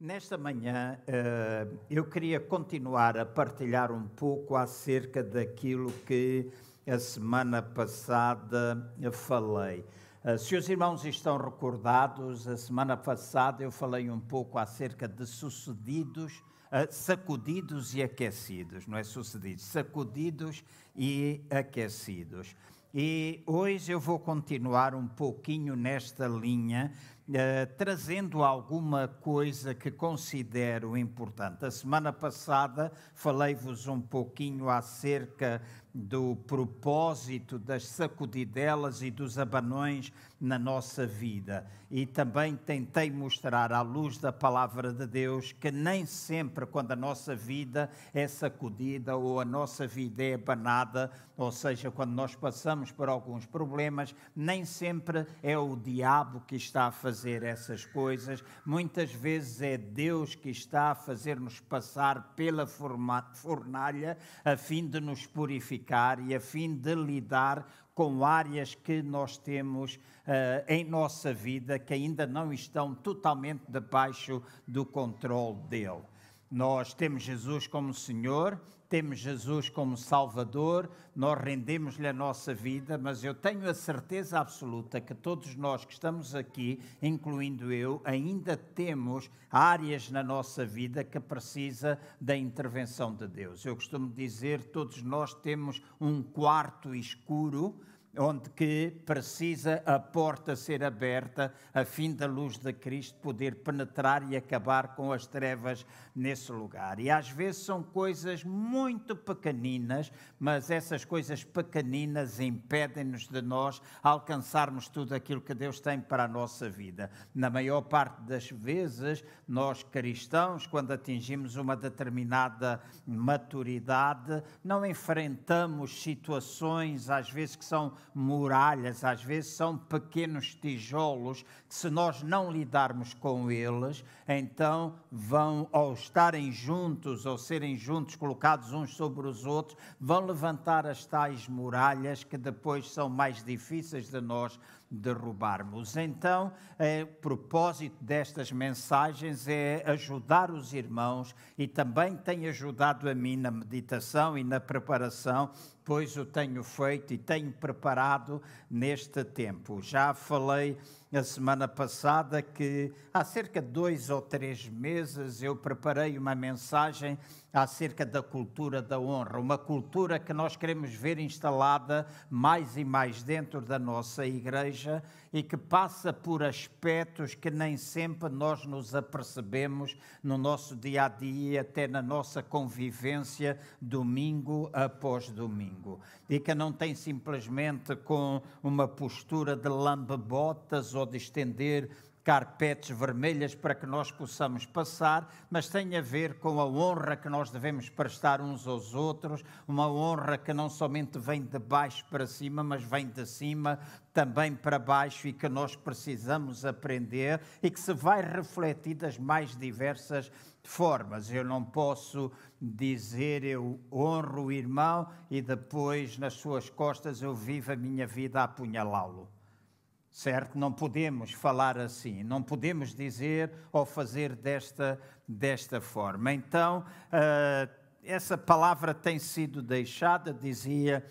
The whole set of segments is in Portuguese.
Nesta manhã eh, eu queria continuar a partilhar um pouco acerca daquilo que a semana passada falei. Eh, se os irmãos estão recordados, a semana passada eu falei um pouco acerca de sucedidos, eh, sacudidos e aquecidos, não é sucedidos, sacudidos e aquecidos. E hoje eu vou continuar um pouquinho nesta linha Uh, trazendo alguma coisa que considero importante. A semana passada falei-vos um pouquinho acerca do propósito das sacudidelas e dos abanões na nossa vida. E também tentei mostrar, à luz da palavra de Deus, que nem sempre, quando a nossa vida é sacudida ou a nossa vida é abanada, ou seja, quando nós passamos por alguns problemas, nem sempre é o diabo que está a fazer essas coisas. Muitas vezes é Deus que está a fazer-nos passar pela fornalha a fim de nos purificar e a fim de lidar com áreas que nós temos uh, em nossa vida que ainda não estão totalmente debaixo do controle dele. Nós temos Jesus como Senhor, temos Jesus como Salvador, nós rendemos-lhe a nossa vida, mas eu tenho a certeza absoluta que todos nós que estamos aqui, incluindo eu, ainda temos áreas na nossa vida que precisa da intervenção de Deus. Eu costumo dizer, todos nós temos um quarto escuro onde que precisa a porta ser aberta a fim da luz de Cristo poder penetrar e acabar com as trevas nesse lugar. E às vezes são coisas muito pequeninas, mas essas coisas pequeninas impedem-nos de nós alcançarmos tudo aquilo que Deus tem para a nossa vida. Na maior parte das vezes, nós cristãos, quando atingimos uma determinada maturidade, não enfrentamos situações às vezes que são muralhas, às vezes são pequenos tijolos que, se nós não lidarmos com eles, então vão, ao estarem juntos, ou serem juntos, colocados uns sobre os outros, vão levantar as tais muralhas que depois são mais difíceis de nós derrubarmos. Então, é, o propósito destas mensagens é ajudar os irmãos e também tem ajudado a mim na meditação e na preparação, pois o tenho feito e tenho preparado neste tempo. Já falei a semana passada que há cerca de dois ou três meses eu preparei uma mensagem acerca da cultura da honra, uma cultura que nós queremos ver instalada mais e mais dentro da nossa igreja e que passa por aspectos que nem sempre nós nos apercebemos no nosso dia a dia, até na nossa convivência, domingo após domingo. E que não tem simplesmente com uma postura de lambe-botas ou de estender carpetes vermelhas para que nós possamos passar, mas tem a ver com a honra que nós devemos prestar uns aos outros, uma honra que não somente vem de baixo para cima, mas vem de cima também para baixo e que nós precisamos aprender e que se vai refletir das mais diversas formas. Eu não posso dizer eu honro o irmão e depois nas suas costas eu vivo a minha vida a apunhalá-lo certo? Não podemos falar assim, não podemos dizer ou fazer desta, desta forma. Então, uh, essa palavra tem sido deixada, dizia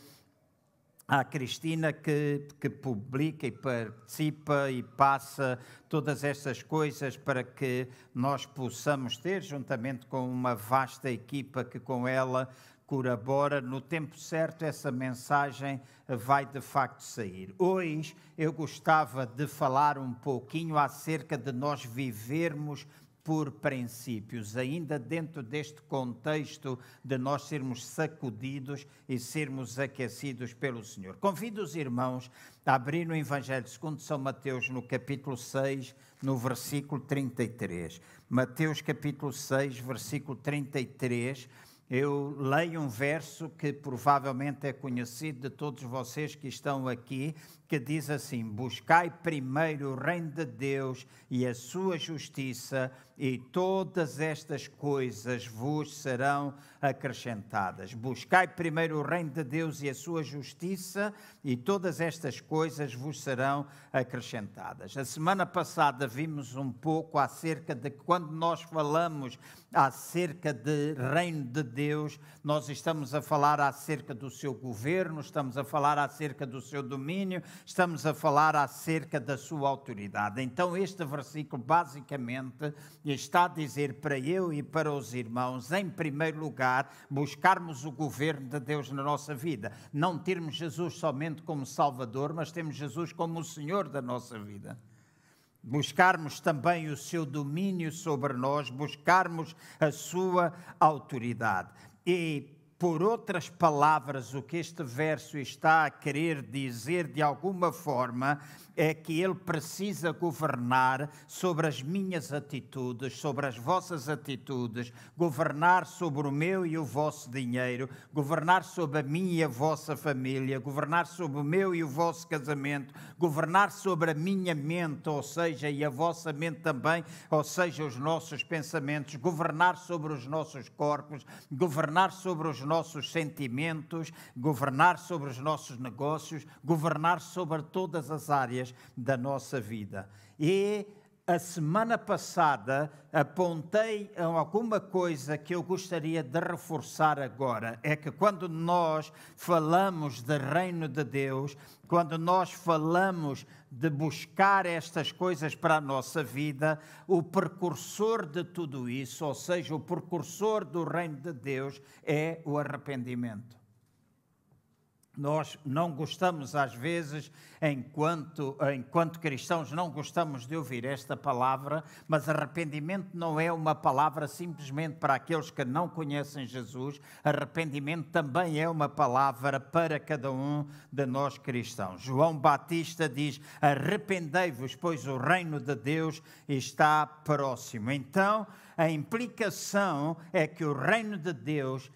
a Cristina, que, que publica e participa e passa todas estas coisas para que nós possamos ter, juntamente com uma vasta equipa que com ela colabora, no tempo certo essa mensagem vai de facto sair. Hoje eu gostava de falar um pouquinho acerca de nós vivermos por princípios, ainda dentro deste contexto de nós sermos sacudidos e sermos aquecidos pelo Senhor. Convido os irmãos a abrir no Evangelho segundo São Mateus, no capítulo 6, no versículo 33. Mateus capítulo 6, versículo 33 eu leio um verso que provavelmente é conhecido de todos vocês que estão aqui, que diz assim: Buscai primeiro o reino de Deus e a sua justiça, e todas estas coisas vos serão acrescentadas. Buscai primeiro o reino de Deus e a sua justiça, e todas estas coisas vos serão acrescentadas. A semana passada vimos um pouco acerca de quando nós falamos acerca de reino de Deus, nós estamos a falar acerca do seu governo, estamos a falar acerca do seu domínio, estamos a falar acerca da sua autoridade. Então, este versículo basicamente está a dizer para eu e para os irmãos, em primeiro lugar, buscarmos o governo de Deus na nossa vida, não termos Jesus somente como Salvador, mas temos Jesus como o Senhor da nossa vida buscarmos também o seu domínio sobre nós, buscarmos a sua autoridade. E por outras palavras, o que este verso está a querer dizer de alguma forma é que ele precisa governar sobre as minhas atitudes, sobre as vossas atitudes, governar sobre o meu e o vosso dinheiro, governar sobre a minha e a vossa família, governar sobre o meu e o vosso casamento, governar sobre a minha mente, ou seja, e a vossa mente também, ou seja, os nossos pensamentos, governar sobre os nossos corpos, governar sobre os nossos sentimentos, governar sobre os nossos negócios, governar sobre todas as áreas da nossa vida. E a semana passada apontei a alguma coisa que eu gostaria de reforçar agora. É que quando nós falamos de reino de Deus, quando nós falamos de buscar estas coisas para a nossa vida, o precursor de tudo isso, ou seja, o precursor do reino de Deus, é o arrependimento. Nós não gostamos, às vezes, enquanto, enquanto cristãos, não gostamos de ouvir esta palavra, mas arrependimento não é uma palavra simplesmente para aqueles que não conhecem Jesus, arrependimento também é uma palavra para cada um de nós cristãos. João Batista diz: Arrependei-vos, pois o reino de Deus está próximo. Então, a implicação é que o reino de Deus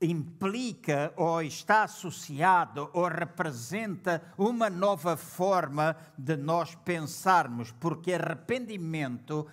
implica ou está associado ou representa uma nova forma de nós pensarmos, porque arrependimento,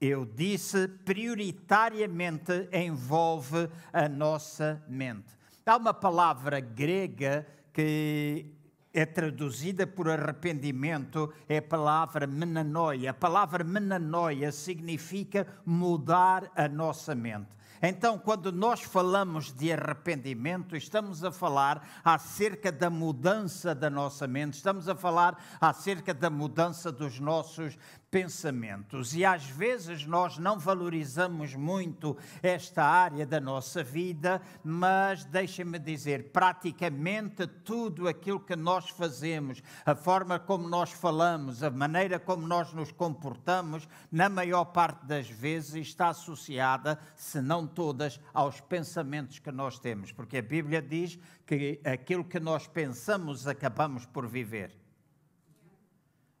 eu disse, prioritariamente envolve a nossa mente. Há uma palavra grega que é traduzida por arrependimento, é a palavra menanoia. A palavra menanoia significa mudar a nossa mente. Então, quando nós falamos de arrependimento, estamos a falar acerca da mudança da nossa mente, estamos a falar acerca da mudança dos nossos pensamentos. E às vezes nós não valorizamos muito esta área da nossa vida, mas deixem-me dizer, praticamente tudo aquilo que nós fazemos, a forma como nós falamos, a maneira como nós nos comportamos, na maior parte das vezes está associada, se não todas, aos pensamentos que nós temos, porque a Bíblia diz que aquilo que nós pensamos acabamos por viver.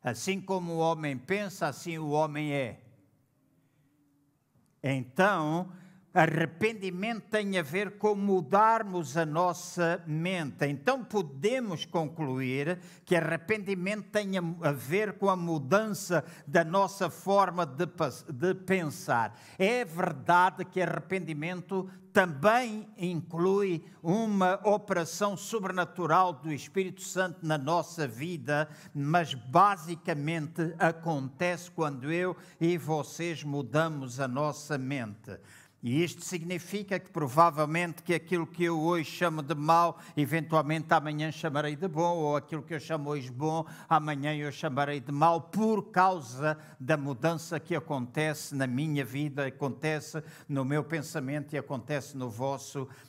Assim como o homem pensa, assim o homem é. Então, arrependimento tem a ver com mudarmos a nossa mente. Então, podemos concluir que arrependimento tem a ver com a mudança da nossa forma de, de pensar. É verdade que arrependimento também inclui uma operação sobrenatural do Espírito Santo na nossa vida, mas basicamente acontece quando eu e vocês mudamos a nossa mente. E isto significa que provavelmente que aquilo que eu hoje chamo de mal, eventualmente amanhã chamarei de bom, ou aquilo que eu chamo hoje bom, amanhã eu chamarei de mal, por causa da mudança que acontece na minha vida, acontece no meu pensamento e acontece no vosso pensamento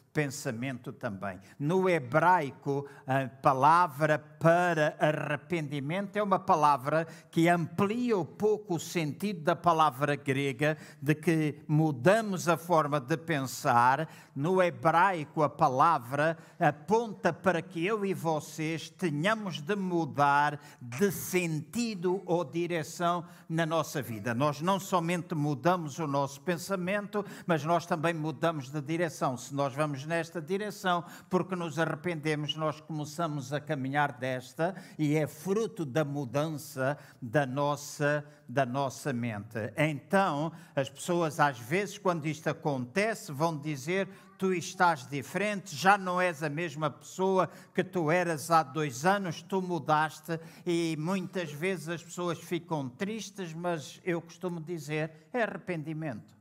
também. No hebraico, a palavra para arrependimento é uma palavra que amplia um pouco o sentido da palavra grega, de que mudamos a forma de pensar. No hebraico, a palavra aponta para que eu e vocês tenhamos de mudar de sentido ou direção na nossa vida. Nós não somente mudamos o nosso pensamento, mas nós também mudamos de direção. Se nós vamos nesta direção, porque nos arrependemos, nós começamos a caminhar desta e é fruto da mudança da nossa, da nossa mente. Então, as pessoas, às vezes, quando isto acontece, vão dizer: tu estás diferente, já não és a mesma pessoa que tu eras há dois anos, tu mudaste e muitas vezes as pessoas ficam tristes, mas eu costumo dizer: é arrependimento.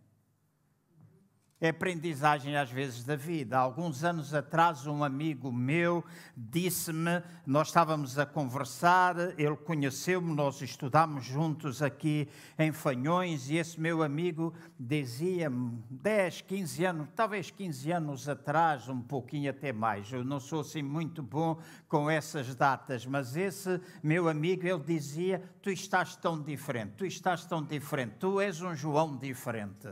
É aprendizagem às vezes da vida. Alguns anos atrás, um amigo meu disse-me: nós estávamos a conversar, ele conheceu-me, nós estudámos juntos aqui em Fanhões, e esse meu amigo dizia-me, 10, 15 anos, talvez 15 anos atrás, um pouquinho até mais, eu não sou assim muito bom com essas datas, mas esse meu amigo, ele dizia: Tu estás tão diferente, tu estás tão diferente, tu és um João diferente.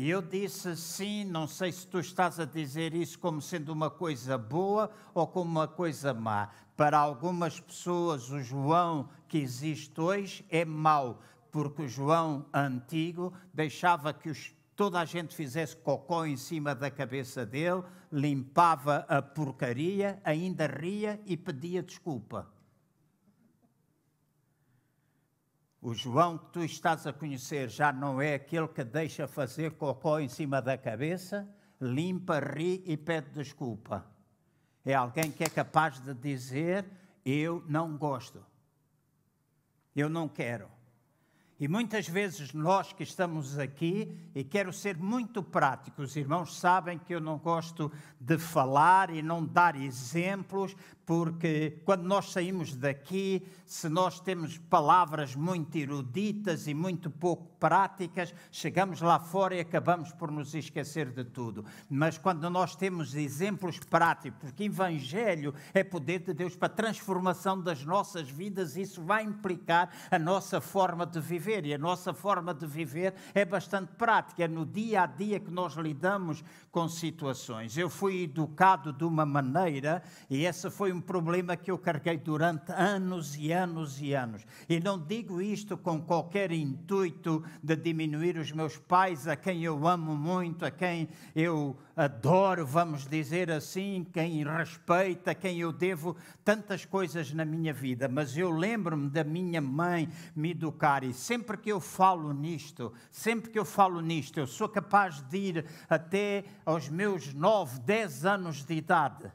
E eu disse sim, não sei se tu estás a dizer isso como sendo uma coisa boa ou como uma coisa má. Para algumas pessoas, o João que existe hoje é mau, porque o João antigo deixava que os, toda a gente fizesse cocó em cima da cabeça dele, limpava a porcaria, ainda ria e pedia desculpa. O João que tu estás a conhecer já não é aquele que deixa fazer cocó em cima da cabeça, limpa, ri e pede desculpa. É alguém que é capaz de dizer: Eu não gosto, eu não quero. E muitas vezes nós que estamos aqui, e quero ser muito prático, os irmãos sabem que eu não gosto de falar e não dar exemplos, porque quando nós saímos daqui, se nós temos palavras muito eruditas e muito pouco práticas, chegamos lá fora e acabamos por nos esquecer de tudo. Mas quando nós temos exemplos práticos, porque Evangelho é poder de Deus para transformação das nossas vidas, isso vai implicar a nossa forma de viver. E a nossa forma de viver é bastante prática, é no dia a dia que nós lidamos com situações. Eu fui educado de uma maneira, e essa foi um problema que eu carreguei durante anos e anos e anos. E não digo isto com qualquer intuito de diminuir os meus pais, a quem eu amo muito, a quem eu adoro, vamos dizer assim, quem respeita, quem eu devo tantas coisas na minha vida. Mas eu lembro-me da minha mãe me educar e sempre que eu falo nisto, sempre que eu falo nisto, eu sou capaz de ir até aos meus nove, dez anos de idade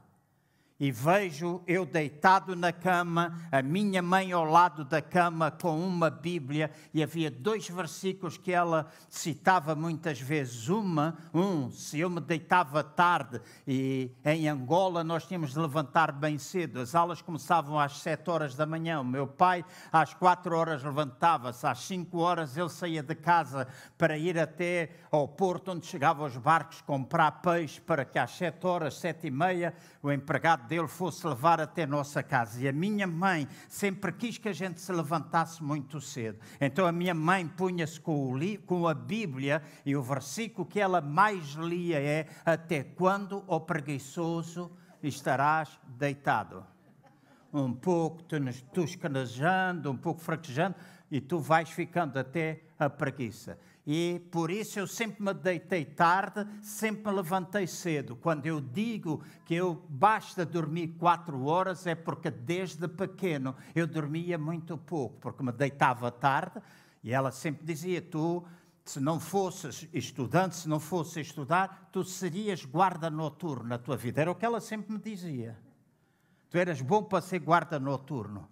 e vejo eu deitado na cama, a minha mãe ao lado da cama com uma Bíblia, e havia dois versículos que ela citava muitas vezes. Uma, um, se eu me deitava tarde, e em Angola nós tínhamos de levantar bem cedo, as aulas começavam às sete horas da manhã, o meu pai às quatro horas levantava-se, às cinco horas ele saía de casa para ir até ao porto onde chegavam os barcos comprar peixe, para que às sete horas, sete e meia, o empregado dele fosse levar até nossa casa. E a minha mãe sempre quis que a gente se levantasse muito cedo. Então a minha mãe punha-se com, com a Bíblia e o versículo que ela mais lia é: Até quando, ó preguiçoso, estarás deitado? Um pouco toscanejando, um pouco fraquejando, e tu vais ficando até a preguiça. E por isso eu sempre me deitei tarde, sempre me levantei cedo. Quando eu digo que eu basta dormir quatro horas, é porque desde pequeno eu dormia muito pouco, porque me deitava tarde e ela sempre dizia: Tu, se não fosses estudante, se não fosses estudar, tu serias guarda noturno na tua vida. Era o que ela sempre me dizia. Tu eras bom para ser guarda noturno.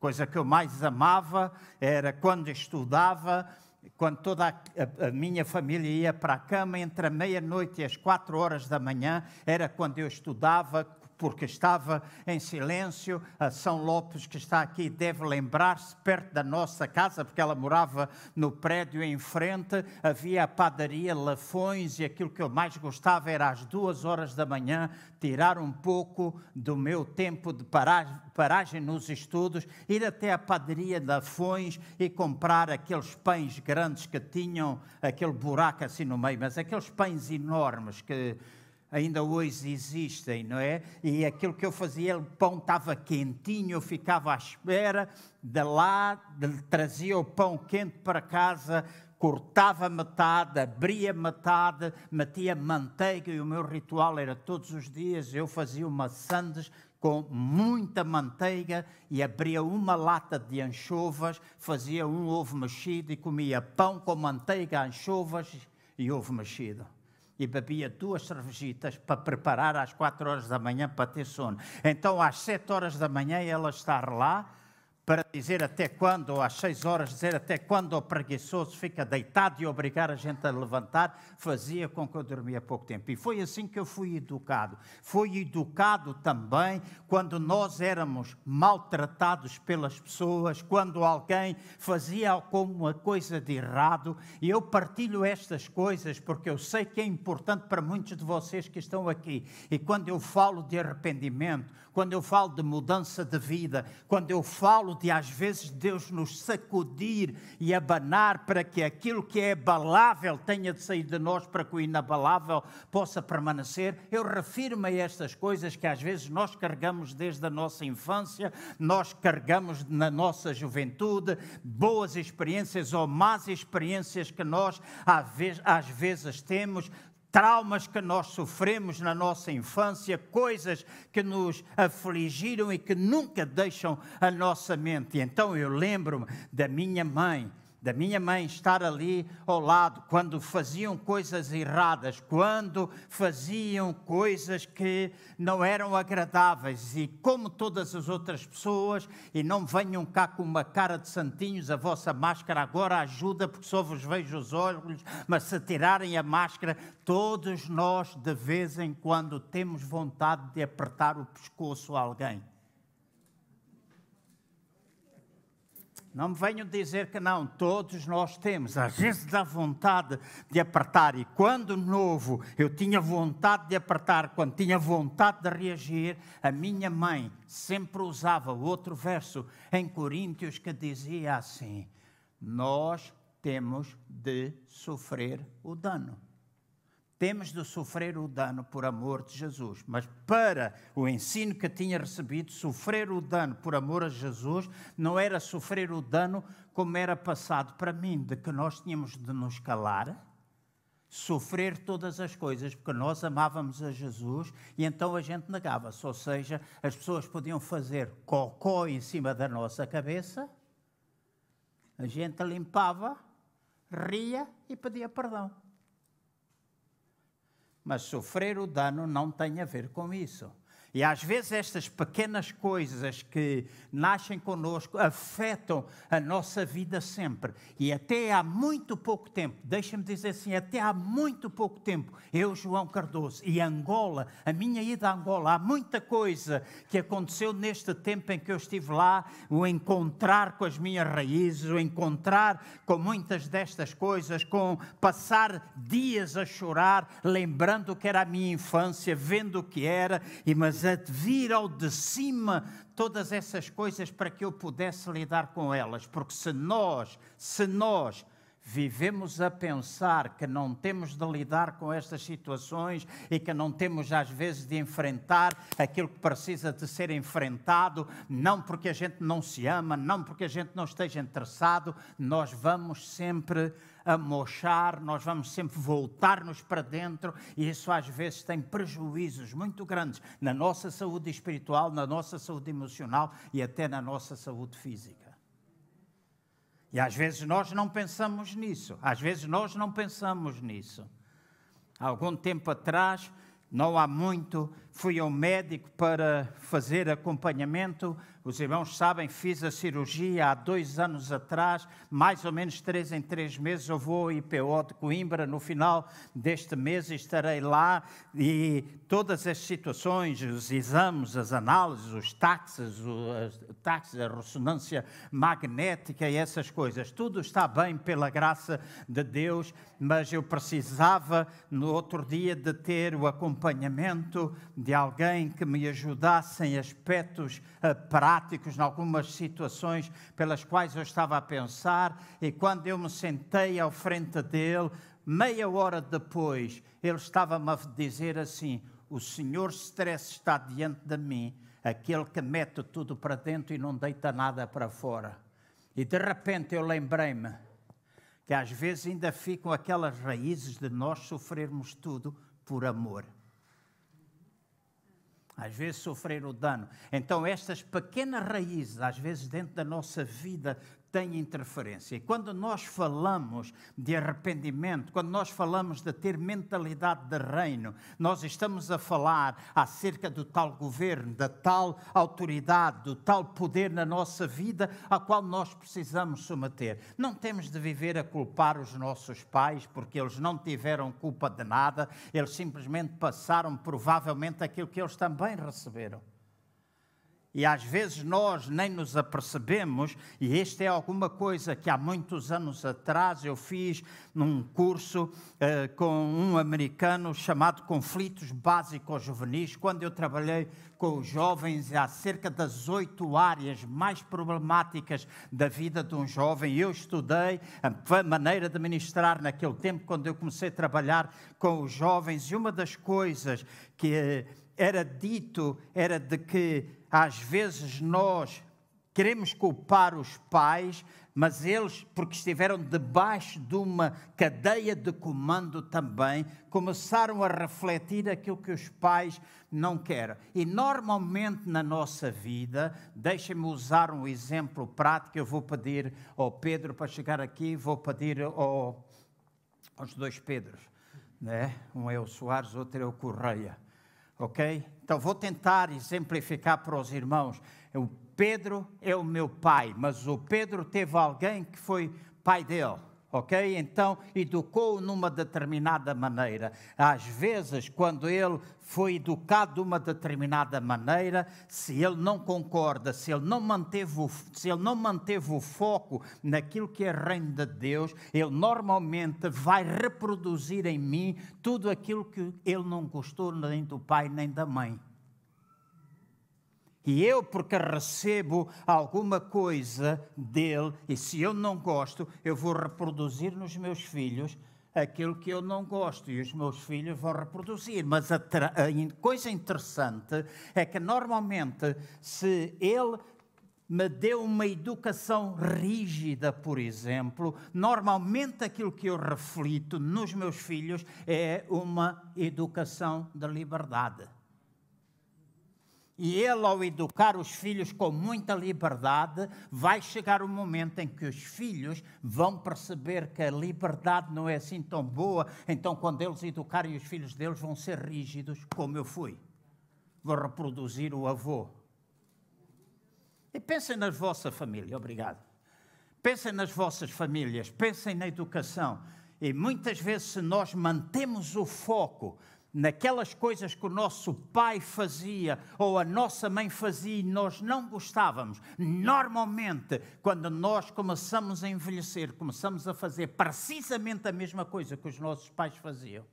Coisa que eu mais amava era quando estudava quando toda a, a, a, minha família ia para a cama, entre a meia-noite e as quatro horas da manhã, era quando eu estudava, porque estava em silêncio. A São Lopes, que está aqui, deve lembrar-se, perto da nossa casa, porque ela morava no prédio em frente, havia a padaria Lafões e aquilo que eu mais gostava era às duas horas da manhã tirar um pouco do meu tempo de paragem, nos estudos, ir até a padaria Lafões e comprar aqueles pães grandes que tinham aquele buraco assim no meio, mas aqueles pães enormes que ainda hoje existem, não é? E aquilo que eu fazia, o pão estava quentinho, eu ficava à espera, de lá de, trazia o pão quente para casa cortava metade, abria metade, metia manteiga e o meu ritual era todos os dias eu fazia uma sandes com muita manteiga e abria uma lata de anchovas, fazia um ovo mexido e comia pão com manteiga, anchovas e ovo mexido e bebia duas cervejitas para preparar às quatro horas da manhã para ter sono. Então, às sete horas da manhã, ela estar lá para dizer até quando, às seis horas, dizer até quando o preguiçoso fica deitado e obrigar a gente a levantar, fazia com que eu dormia pouco tempo. E foi assim que eu fui educado. Fui educado também quando nós éramos maltratados pelas pessoas, quando alguém fazia alguma coisa de errado. E eu partilho estas coisas porque eu sei que é importante para muitos de vocês que estão aqui. E quando eu falo de arrependimento, quando eu falo de mudança de vida, quando eu falo de às vezes Deus nos sacudir e abanar para que aquilo que é abalável tenha de sair de nós para que o inabalável possa permanecer, eu refiro-me a estas coisas que às vezes nós carregamos desde a nossa infância, nós carregamos na nossa juventude, boas experiências ou más experiências que nós às vezes temos, traumas que nós sofremos na nossa infância, coisas que nos afligiram e que nunca deixam a nossa mente. Então eu lembro-me da minha mãe da minha mãe estar ali ao lado quando faziam coisas erradas, quando faziam coisas que não eram agradáveis e como todas as outras pessoas, e não venham cá com uma cara de santinhos, a vossa máscara agora ajuda porque só vos vejo os olhos, mas se tirarem a máscara, todos nós de vez em quando temos vontade de apertar o pescoço a alguém. Não me venham dizer que não, todos nós temos. Às vezes dá vontade de apertar, e quando novo eu tinha vontade de apertar, quando tinha vontade de reagir, a minha mãe sempre usava outro verso em Coríntios que dizia assim: Nós temos de sofrer o dano temos de sofrer o dano por amor de Jesus. Mas para o ensino que tinha recebido, sofrer o dano por amor a Jesus não era sofrer o dano como era passado para mim, de que nós tínhamos de nos calar, sofrer todas as coisas, porque nós amávamos a Jesus e então a gente negava-se. Ou seja, as pessoas podiam fazer cocó em cima da nossa cabeça, a gente limpava, ria e pedia perdão. Mas sofrer o dano não tem a ver com isso. E às vezes estas pequenas coisas que nascem conosco afetam a nossa vida sempre. E até há muito pouco tempo, deixa-me dizer assim, até há muito pouco tempo, eu, João Cardoso, e Angola, a minha ida a Angola, há muita coisa que aconteceu neste tempo em que eu estive lá, o encontrar com as minhas raízes, o encontrar com muitas destas coisas, com passar dias a chorar, lembrando o que era a minha infância, vendo o que era, e mas a vir ao de cima todas essas coisas para que eu pudesse lidar com elas, porque se nós, se nós vivemos a pensar que não temos de lidar com estas situações e que não temos às vezes de enfrentar aquilo que precisa de ser enfrentado, não porque a gente não se ama, não porque a gente não esteja interessado, nós vamos sempre a mochar, nós vamos sempre voltar-nos para dentro e isso às vezes tem prejuízos muito grandes na nossa saúde espiritual, na nossa saúde emocional e até na nossa saúde física. E às vezes nós não pensamos nisso, às vezes nós não pensamos nisso. Há algum tempo atrás, não há muito, fui ao médico para fazer acompanhamento. Os irmãos sabem, fiz a cirurgia há dois anos atrás, mais ou menos três em três meses. Eu vou ao IPO de Coimbra. No final deste mês estarei lá. E todas as situações, os exames, as análises, os táxis, os táxis, a ressonância magnética e essas coisas, tudo está bem pela graça de Deus, mas eu precisava no outro dia de ter o acompanhamento de alguém que me ajudasse em aspectos práticos práticos, em algumas situações pelas quais eu estava a pensar, e quando eu me sentei ao frente dele, meia hora depois, ele estava-me a dizer assim: O Senhor Stress está diante de mim, aquele que mete tudo para dentro e não deita nada para fora. E de repente eu lembrei-me que às vezes ainda ficam aquelas raízes de nós sofrermos tudo por amor. Às vezes sofrer o dano. Então, estas pequenas raízes, às vezes dentro da nossa vida, tem interferência. E quando nós falamos de arrependimento, quando nós falamos de ter mentalidade de reino, nós estamos a falar acerca do tal governo, da tal autoridade, do tal poder na nossa vida a qual nós precisamos submeter. Não temos de viver a culpar os nossos pais porque eles não tiveram culpa de nada, eles simplesmente passaram provavelmente aquilo que eles também receberam. E às vezes nós nem nos apercebemos, e esta é alguma coisa que há muitos anos atrás eu fiz num curso uh, com um americano chamado Conflitos Básicos Juvenis, quando eu trabalhei com os jovens acerca das oito áreas mais problemáticas da vida de um jovem. Eu estudei a maneira de ministrar naquele tempo, quando eu comecei a trabalhar com os jovens, e uma das coisas que era dito era de que às vezes nós queremos culpar os pais, mas eles, porque estiveram debaixo de uma cadeia de comando também, começaram a refletir aquilo que os pais não querem. E normalmente na nossa vida, deixem-me usar um exemplo prático, eu vou pedir ao Pedro para chegar aqui, vou pedir ao, aos dois Pedros, né? um é o Soares, outro é o Correia ok? Então vou tentar exemplificar para os irmãos. O Pedro é o meu pai, mas o Pedro teve alguém que foi pai dele ok? Então educou-o numa determinada maneira. Às vezes, quando ele foi educado de uma determinada maneira, se ele não concorda, se ele não manteve o, se ele não manteve o foco naquilo que é reino de Deus, ele normalmente vai reproduzir em mim tudo aquilo que ele não gostou nem do pai nem da mãe. E eu, porque recebo alguma coisa dele, e se eu não gosto, eu vou reproduzir nos meus filhos aquilo que eu não gosto e os meus filhos vão reproduzir. Mas a, a coisa interessante é que normalmente, se ele me deu uma educação rígida, por exemplo, normalmente aquilo que eu reflito nos meus filhos é uma educação da liberdade. E ele, ao educar os filhos com muita liberdade, vai chegar o um momento em que os filhos vão perceber que a liberdade não é assim tão boa. Então, quando eles educarem os filhos deles, vão ser rígidos, como eu fui. Vou reproduzir o avô. E pensem na vossa família, obrigado. Pensem nas vossas famílias, pensem na educação. E muitas vezes, se nós mantemos o foco naquelas coisas que o nosso pai fazia ou a nossa mãe fazia e nós não gostávamos. Normalmente, quando nós começamos a envelhecer, começamos a fazer precisamente a mesma coisa que os nossos pais faziam.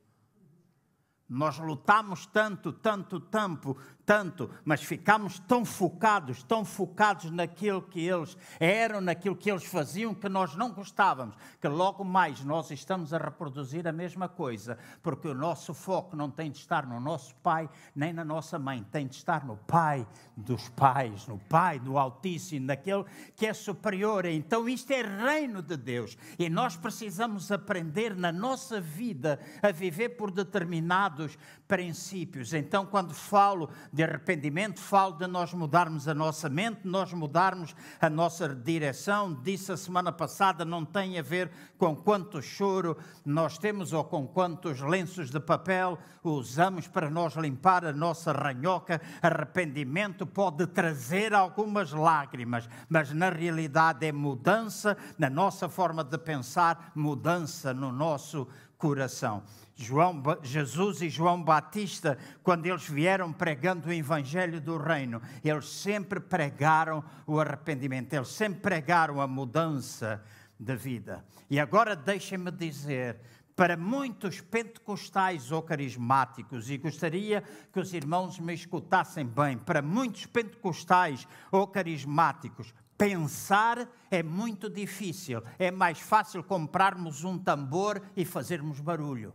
Nós lutamos tanto, tanto tempo, tanto, mas ficamos tão focados, tão focados naquilo que eles eram, naquilo que eles faziam, que nós não gostávamos, que logo mais nós estamos a reproduzir a mesma coisa, porque o nosso foco não tem de estar no nosso pai nem na nossa mãe, tem de estar no pai dos pais, no pai do Altíssimo, naquele que é superior. Então isto é reino de Deus e nós precisamos aprender na nossa vida a viver por determinados princípios. Então, quando falo de arrependimento, falo de nós mudarmos a nossa mente, nós mudarmos a nossa direção. Disse a semana passada, não tem a ver com quanto choro nós temos ou com quantos lenços de papel usamos para nós limpar a nossa ranhoca. Arrependimento pode trazer algumas lágrimas, mas na realidade é mudança na nossa forma de pensar, mudança no nosso coração. João, Jesus e João Batista, quando eles vieram pregando o Evangelho do Reino, eles sempre pregaram o arrependimento, eles sempre pregaram a mudança de vida. E agora deixem-me dizer, para muitos pentecostais ou carismáticos, e gostaria que os irmãos me escutassem bem, para muitos pentecostais ou carismáticos, pensar é muito difícil. É mais fácil comprarmos um tambor e fazermos barulho.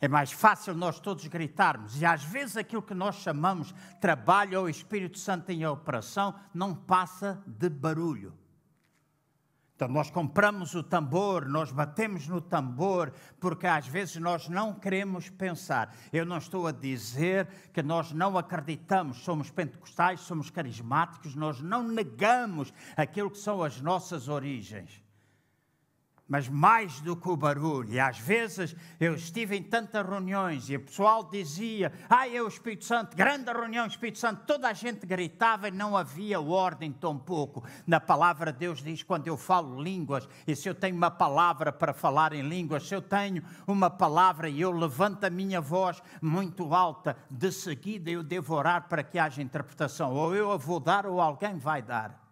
É mais fácil nós todos gritarmos, e às vezes aquilo que nós chamamos trabalho ou Espírito Santo em operação não passa de barulho. Então, nós compramos o tambor, nós batemos no tambor, porque às vezes nós não queremos pensar. Eu não estou a dizer que nós não acreditamos, somos pentecostais, somos carismáticos, nós não negamos aquilo que são as nossas origens mas mais do que o barulho. E às vezes eu estive em tantas reuniões e o pessoal dizia: Ai, é o Espírito Santo, grande reunião, Espírito Santo. Toda a gente gritava e não havia ordem tão pouco. Na palavra Deus diz: quando eu falo línguas, e se eu tenho uma palavra para falar em línguas, se eu tenho uma palavra e eu levanto a minha voz muito alta, de seguida eu devo orar para que haja interpretação. Ou eu a vou dar ou alguém vai dar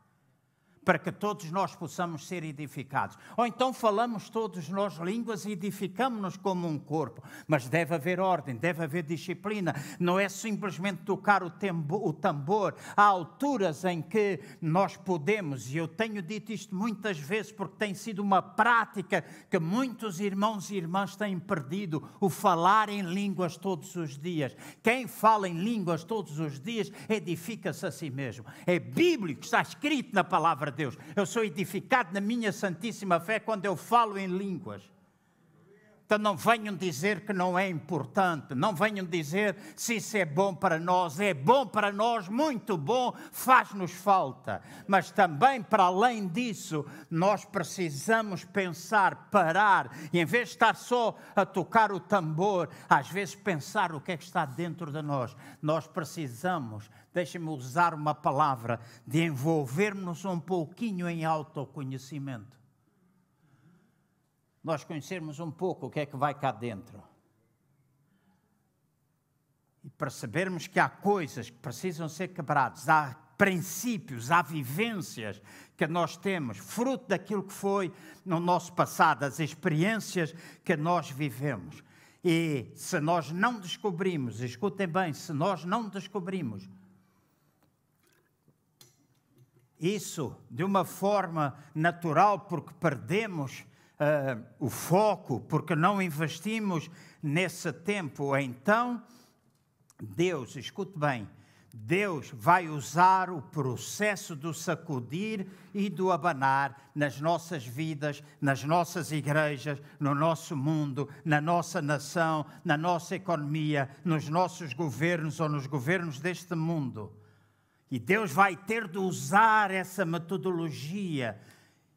para que todos nós possamos ser edificados. Ou então falamos todos nós línguas e edificamos-nos como um corpo, mas deve haver ordem, deve haver disciplina, não é simplesmente tocar o, tembo, o tambor. Há alturas em que nós podemos, e eu tenho dito isto muitas vezes porque tem sido uma prática que muitos irmãos e irmãs têm perdido, o falar em línguas todos os dias. Quem fala em línguas todos os dias edifica-se a si mesmo. É bíblico, está escrito na palavra Deus. Eu sou edificado na minha santíssima fé quando eu falo em línguas. Então não venham dizer que não é importante, não venham dizer se isso é bom para nós, é bom para nós, muito bom, faz-nos falta. Mas também, para além disso, nós precisamos pensar, parar, e em vez de estar só a tocar o tambor, às vezes pensar o que é que está dentro de nós. Nós precisamos, deixem-me usar uma palavra, de envolvermos um pouquinho em autoconhecimento nós conhecermos um pouco o que é que vai cá dentro. E percebermos que há coisas que precisam ser quebradas, há princípios, há vivências que nós temos, fruto daquilo que foi no nosso passado, as experiências que nós vivemos. E se nós não descobrimos, escutem bem, se nós não descobrimos isso de uma forma natural, porque perdemos uh, o foco, porque não investimos nesse tempo, então Deus, escute bem, Deus vai usar o processo do sacudir e do abanar nas nossas vidas, nas nossas igrejas, no nosso mundo, na nossa nação, na nossa economia, nos nossos governos ou nos governos deste mundo. E Deus vai ter de usar essa metodologia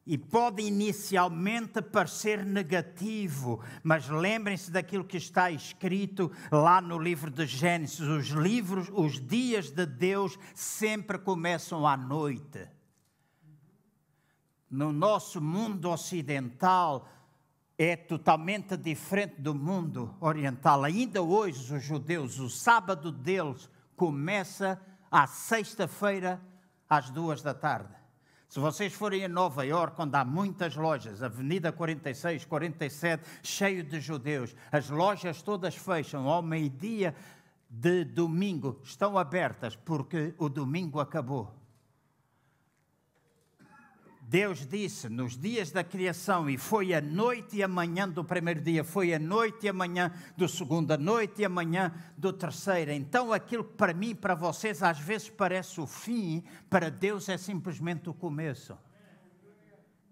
e pode inicialmente parecer negativo, mas lembrem-se daquilo que está escrito lá no livro de Gênesis: os livros, os dias de Deus sempre começam à noite. No nosso mundo ocidental, é totalmente diferente do mundo oriental. Ainda hoje, os judeus, o sábado deles começa à sexta-feira, às duas da tarde. Se vocês forem a Nova Iorque, onde há muitas lojas, Avenida 46, 47, cheio de judeus, as lojas todas fecham ao meio-dia de domingo, estão abertas porque o domingo acabou. Deus disse nos dias da criação, e foi a noite e a manhã do primeiro dia, foi a noite e a manhã do segundo, a noite e a manhã do terceiro. Então, aquilo que para mim para vocês às vezes parece o fim, para Deus é simplesmente o começo.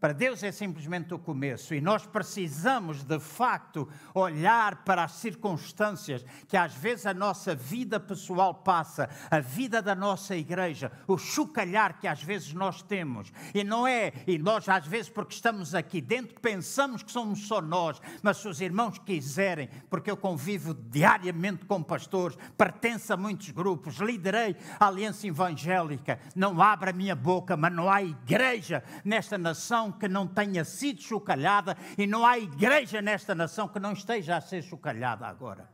Para Deus é simplesmente o começo e nós precisamos de facto olhar para as circunstâncias que às vezes a nossa vida pessoal passa, a vida da nossa igreja, o chocalhar que às vezes nós temos. E não é, e nós às vezes porque estamos aqui dentro pensamos que somos só nós, mas se os irmãos quiserem, porque eu convivo diariamente com pastores, pertenço a muitos grupos, liderei a Aliança Evangélica, não abra a minha boca, mas não há igreja nesta nação que não tenha sido chocalhada e não há igreja nesta nação que não esteja a ser chocalhada agora.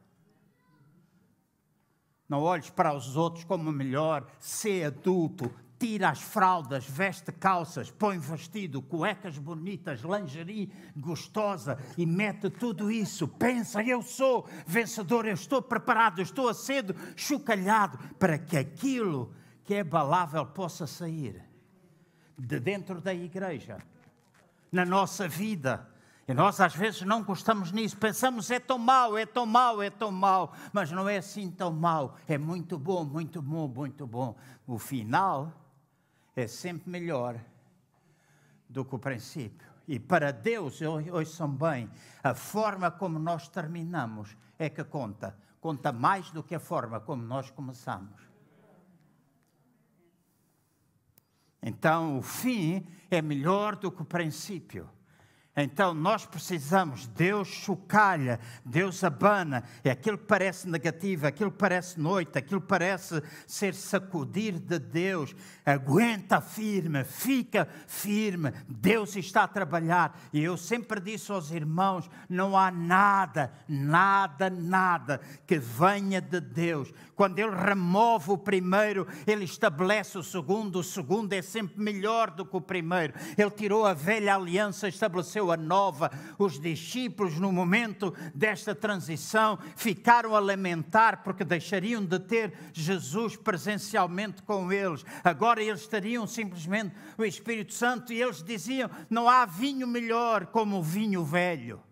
Não olhes para os outros como melhor, ser adulto, tira as fraldas, veste calças, põe vestido, cuecas bonitas, lingerie gostosa e mete tudo isso. Pensa, eu sou vencedor, eu estou preparado, eu estou a ser chocalhado para que aquilo que é balável possa sair de dentro da igreja na nossa vida. E nós às vezes não gostamos nisso, pensamos é tão mau, é tão mau, é tão mau, mas não é assim tão mau, é muito bom, muito bom, muito bom. O final é sempre melhor do que o princípio. E para Deus, ouçam bem, a forma como nós terminamos é que conta. Conta mais do que a forma como nós começamos. Então, o fim é melhor do que o princípio. Então nós precisamos, Deus chocalha, Deus abana, é aquilo que parece negativo, aquilo que parece noite, aquilo que parece ser sacudir de Deus. Aguenta firme, fica firme, Deus está a trabalhar. E eu sempre disse aos irmãos: não há nada, nada, nada que venha de Deus. Quando Ele remove o primeiro, Ele estabelece o segundo, o segundo é sempre melhor do que o primeiro. Ele tirou a velha aliança, estabeleceu a nova. Os discípulos, no momento desta transição, ficaram a lamentar porque deixariam de ter Jesus presencialmente com eles. Agora eles teriam simplesmente o Espírito Santo e eles diziam: não há vinho melhor como o vinho velho.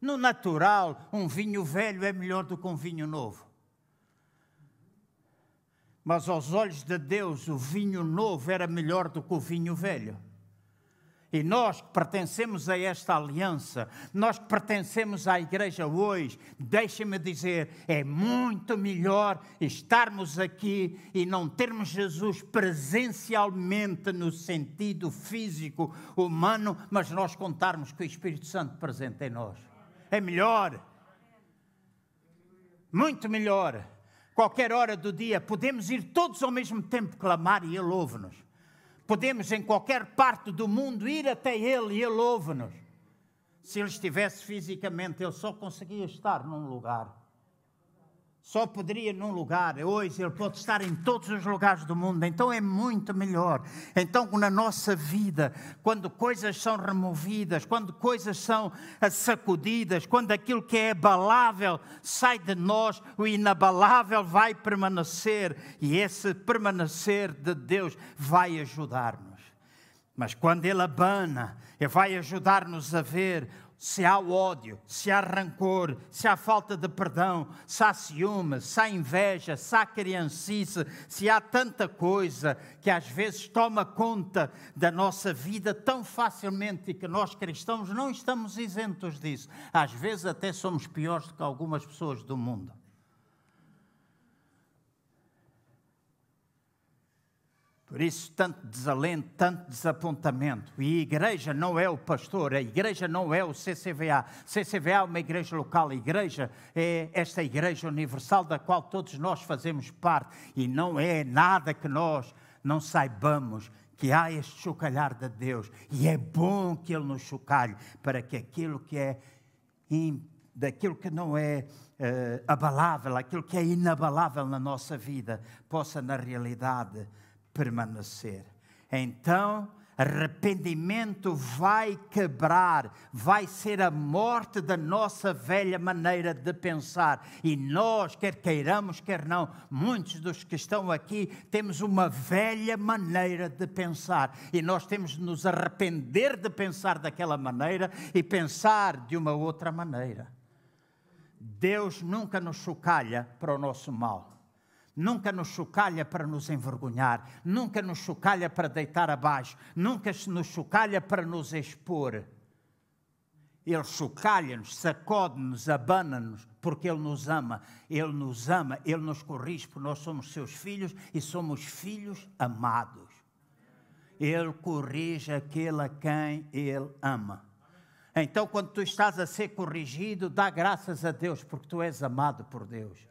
No natural, um vinho velho é melhor do que um vinho novo. Mas aos olhos de Deus, o vinho novo era melhor do que o vinho velho. E nós que pertencemos a esta aliança, nós que pertencemos à igreja hoje, deixem-me dizer, é muito melhor estarmos aqui e não termos Jesus presencialmente no sentido físico, humano, mas nós contarmos com o Espírito Santo presente em nós. É melhor. Muito melhor. Qualquer hora do dia, podemos ir todos ao mesmo tempo clamar e Ele ouve-nos. Podemos em qualquer parte do mundo ir até Ele e Ele ouve-nos. Se Ele estivesse fisicamente, Ele só conseguia estar num lugar. Só poderia num lugar. Hoje Ele pode estar em todos os lugares do mundo. Então é muito melhor. Então, na nossa vida, quando coisas são removidas, quando coisas são sacudidas, quando aquilo que é abalável sai de nós, o inabalável vai permanecer. E esse permanecer de Deus vai ajudar-nos. Mas quando Ele abana, Ele vai ajudar-nos a ver se há ódio, se há rancor, se há falta de perdão, se há ciúme, se há inveja, se há criancice, se há tanta coisa que às vezes toma conta da nossa vida tão facilmente e que nós cristãos não estamos isentos disso. Às vezes até somos piores do que algumas pessoas do mundo. Por isso, tanto desalento, tanto desapontamento. E a igreja não é o pastor, a igreja não é o CCVA. CCVA é uma igreja local, a igreja é esta igreja universal da qual todos nós fazemos parte. E não é nada que nós não saibamos que há este chocalhar de Deus. E é bom que Ele nos chocalhe para que aquilo que é daquilo que não é uh, abalável, aquilo que é inabalável na nossa vida, possa na realidade permanecer. Então, arrependimento vai quebrar, vai ser a morte da nossa velha maneira de pensar. E nós, quer queiramos, quer não, muitos dos que estão aqui temos uma velha maneira de pensar. E nós temos de nos arrepender de pensar daquela maneira e pensar de uma outra maneira. Deus nunca nos chocalha para o nosso mal nunca nos chocalha para nos envergonhar, nunca nos chocalha para deitar abaixo, nunca nos chocalha para nos expor. Ele chocalha-nos, sacode-nos, abana-nos, porque Ele nos ama. Ele nos ama, Ele nos corrige, porque nós somos seus filhos e somos filhos amados. Ele corrige aquele a quem Ele ama. Então, quando tu estás a ser corrigido, dá graças a Deus, porque tu és amado por Deus.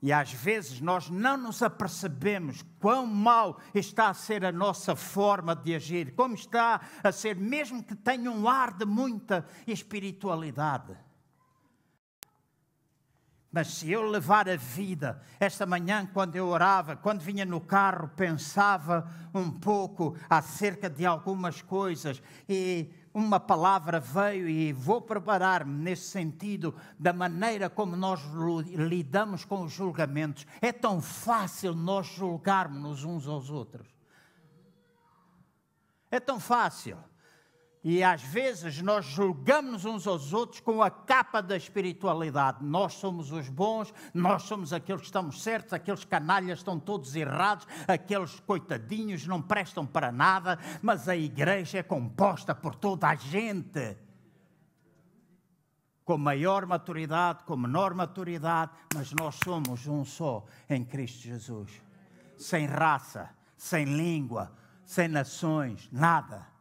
E às vezes nós não nos apercebemos quão mal está a ser a nossa forma de agir, como está a ser, mesmo que tenha um ar de muita espiritualidade. Mas se eu levar a vida, esta manhã, quando eu orava, quando vinha no carro, pensava um pouco acerca de algumas coisas e uma palavra veio e vou preparar-me nesse sentido da maneira como nós lidamos com os julgamentos. É tão fácil nós julgarmos uns aos outros. É tão fácil. E às vezes nós julgamos uns aos outros com a capa da espiritualidade. Nós somos os bons, nós somos aqueles que estamos certos, aqueles canalhas estão todos errados, aqueles coitadinhos não prestam para nada, mas a igreja é composta por toda a gente. Com maior maturidade, com menor maturidade, mas nós somos um só em Cristo Jesus. Sem raça, sem língua, sem nações, nada.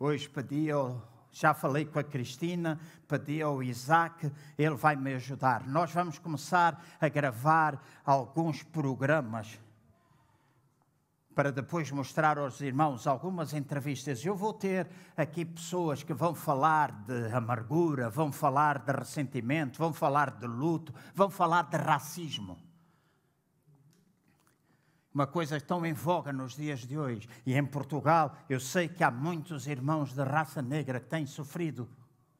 Hoje pedi ao, já falei com a Cristina, pedi ao Isaac, ele vai me ajudar. Nós vamos começar a gravar alguns programas para depois mostrar aos irmãos algumas entrevistas. Eu vou ter aqui pessoas que vão falar de amargura, vão falar de ressentimento, vão falar de luto, vão falar de racismo uma coisa tão em voga nos dias de hoje. E em Portugal, eu sei que há muitos irmãos de raça negra que têm sofrido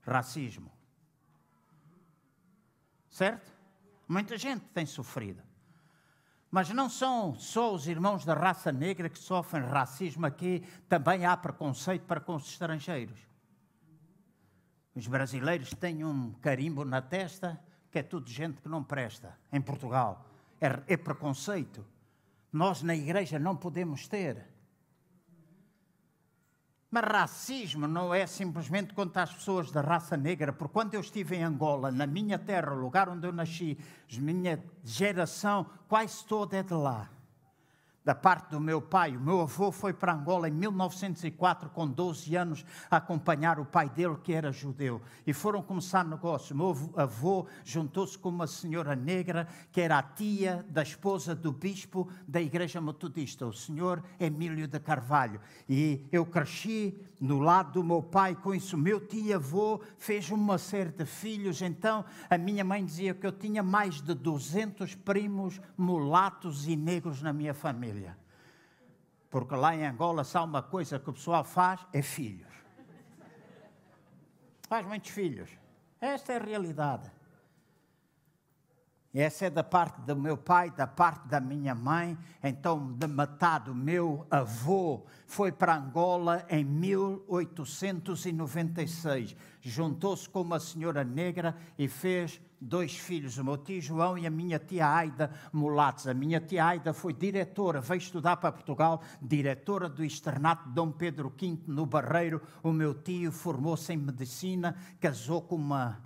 racismo. Certo? Muita gente tem sofrido. Mas não são só os irmãos da raça negra que sofrem racismo aqui, também há preconceito para com os estrangeiros. Os brasileiros têm um carimbo na testa que é tudo gente que não presta. Em Portugal é, é preconceito nós na igreja não podemos ter. Mas racismo não é simplesmente contra as pessoas da raça negra, porque quando eu estive em Angola, na minha terra, o lugar onde eu nasci, minha geração quase toda é de lá da parte do meu pai. O meu avô foi para Angola em 1904, com 12 anos, acompanhar o pai dele, que era judeu. E foram começar negócio. O meu avô juntou-se com uma senhora negra, que era a tia da esposa do bispo da Igreja Metodista, o senhor Emílio de Carvalho. E eu cresci no lado do meu pai com isso. Meu tio-avô fez uma série de filhos. Então, a minha mãe dizia que eu tinha mais de 200 primos mulatos e negros na minha família. Porque lá em Angola só uma coisa que o pessoal faz é filhos. Faz muitos filhos. Esta é a realidade. Essa é da parte do meu pai, da parte da minha mãe. Então, de metade, o meu avô foi para Angola em 1896. Juntou-se com uma senhora negra e fez dois filhos, o meu tio João e a minha tia Aida Mulatos. A minha tia Aida foi diretora, veio estudar para Portugal, diretora do externato Dom Pedro V no Barreiro. O meu tio formou-se em medicina, casou com uma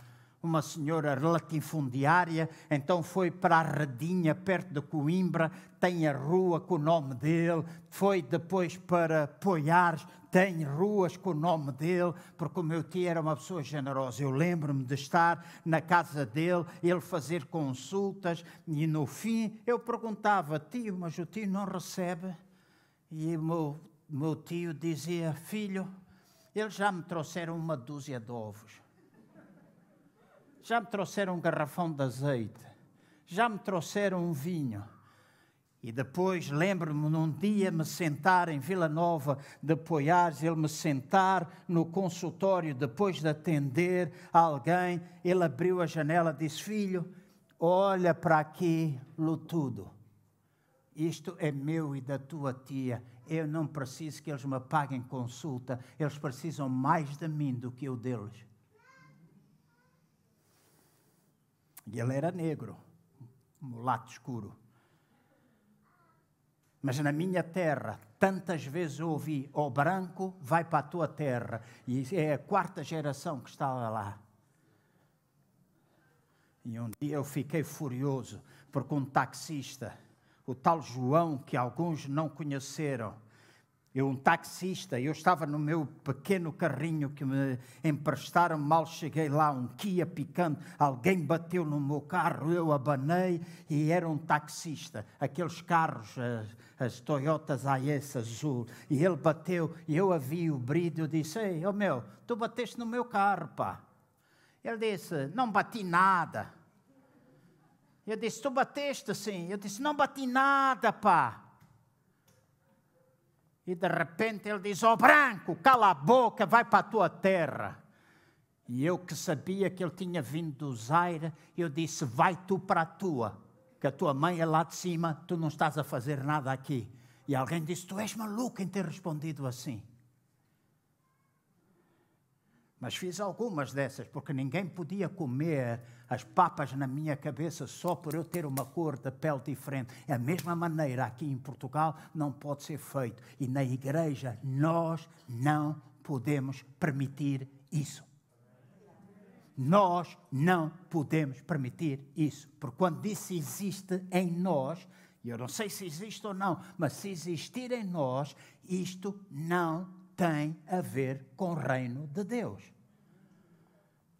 uma senhora latifundiária, então foi para a Redinha, perto de Coimbra, tem a rua com o nome dele, foi depois para Poiares, tem ruas com o nome dele, porque o meu tio era uma pessoa generosa. Eu lembro-me de estar na casa dele, ele fazer consultas, e no fim eu perguntava, tio, mas o tio não recebe? E o meu, meu tio dizia, filho, eles já me trouxeram uma dúzia de ovos já me trouxeram um garrafão de azeite, já me trouxeram um vinho. E depois lembro-me num dia me sentar em Vila Nova de Poiares, ele me sentar no consultório depois de atender alguém, ele abriu a janela e disse: Filho, olha para aquilo tudo. Isto é meu e da tua tia. Eu não preciso que eles me paguem consulta, eles precisam mais de mim do que eu deles. E ele era negro, mulato escuro. Mas na minha terra, tantas vezes eu ouvi: o branco vai para a tua terra. E é a quarta geração que estava lá. E um dia eu fiquei furioso, porque um taxista, o tal João, que alguns não conheceram, eu, um taxista, eu estava no meu pequeno carrinho que me emprestaram, mal cheguei lá, um Kia picante, alguém bateu no meu carro, eu abanei e era um taxista, aqueles carros, as, as Toyotas AES azul, e ele bateu, e eu havia o brilho, eu disse, ei, oh meu, tu bateste no meu carro, pá. Ele disse, não bati nada. Eu disse, tu bateste sim. Eu disse, não bati nada, pá. E de repente ele diz: Ó oh, branco, cala a boca, vai para a tua terra. E eu que sabia que ele tinha vindo do Zaire, eu disse: Vai tu para a tua, que a tua mãe é lá de cima, tu não estás a fazer nada aqui. E alguém disse: Tu és maluco em ter respondido assim. Mas fiz algumas dessas, porque ninguém podia comer as papas na minha cabeça só por eu ter uma cor de pele diferente. É a mesma maneira aqui em Portugal não pode ser feito. E na igreja nós não podemos permitir isso. Nós não podemos permitir isso. Porque quando isso existe em nós, e eu não sei se existe ou não, mas se existir em nós, isto não tem a ver com o reino de Deus.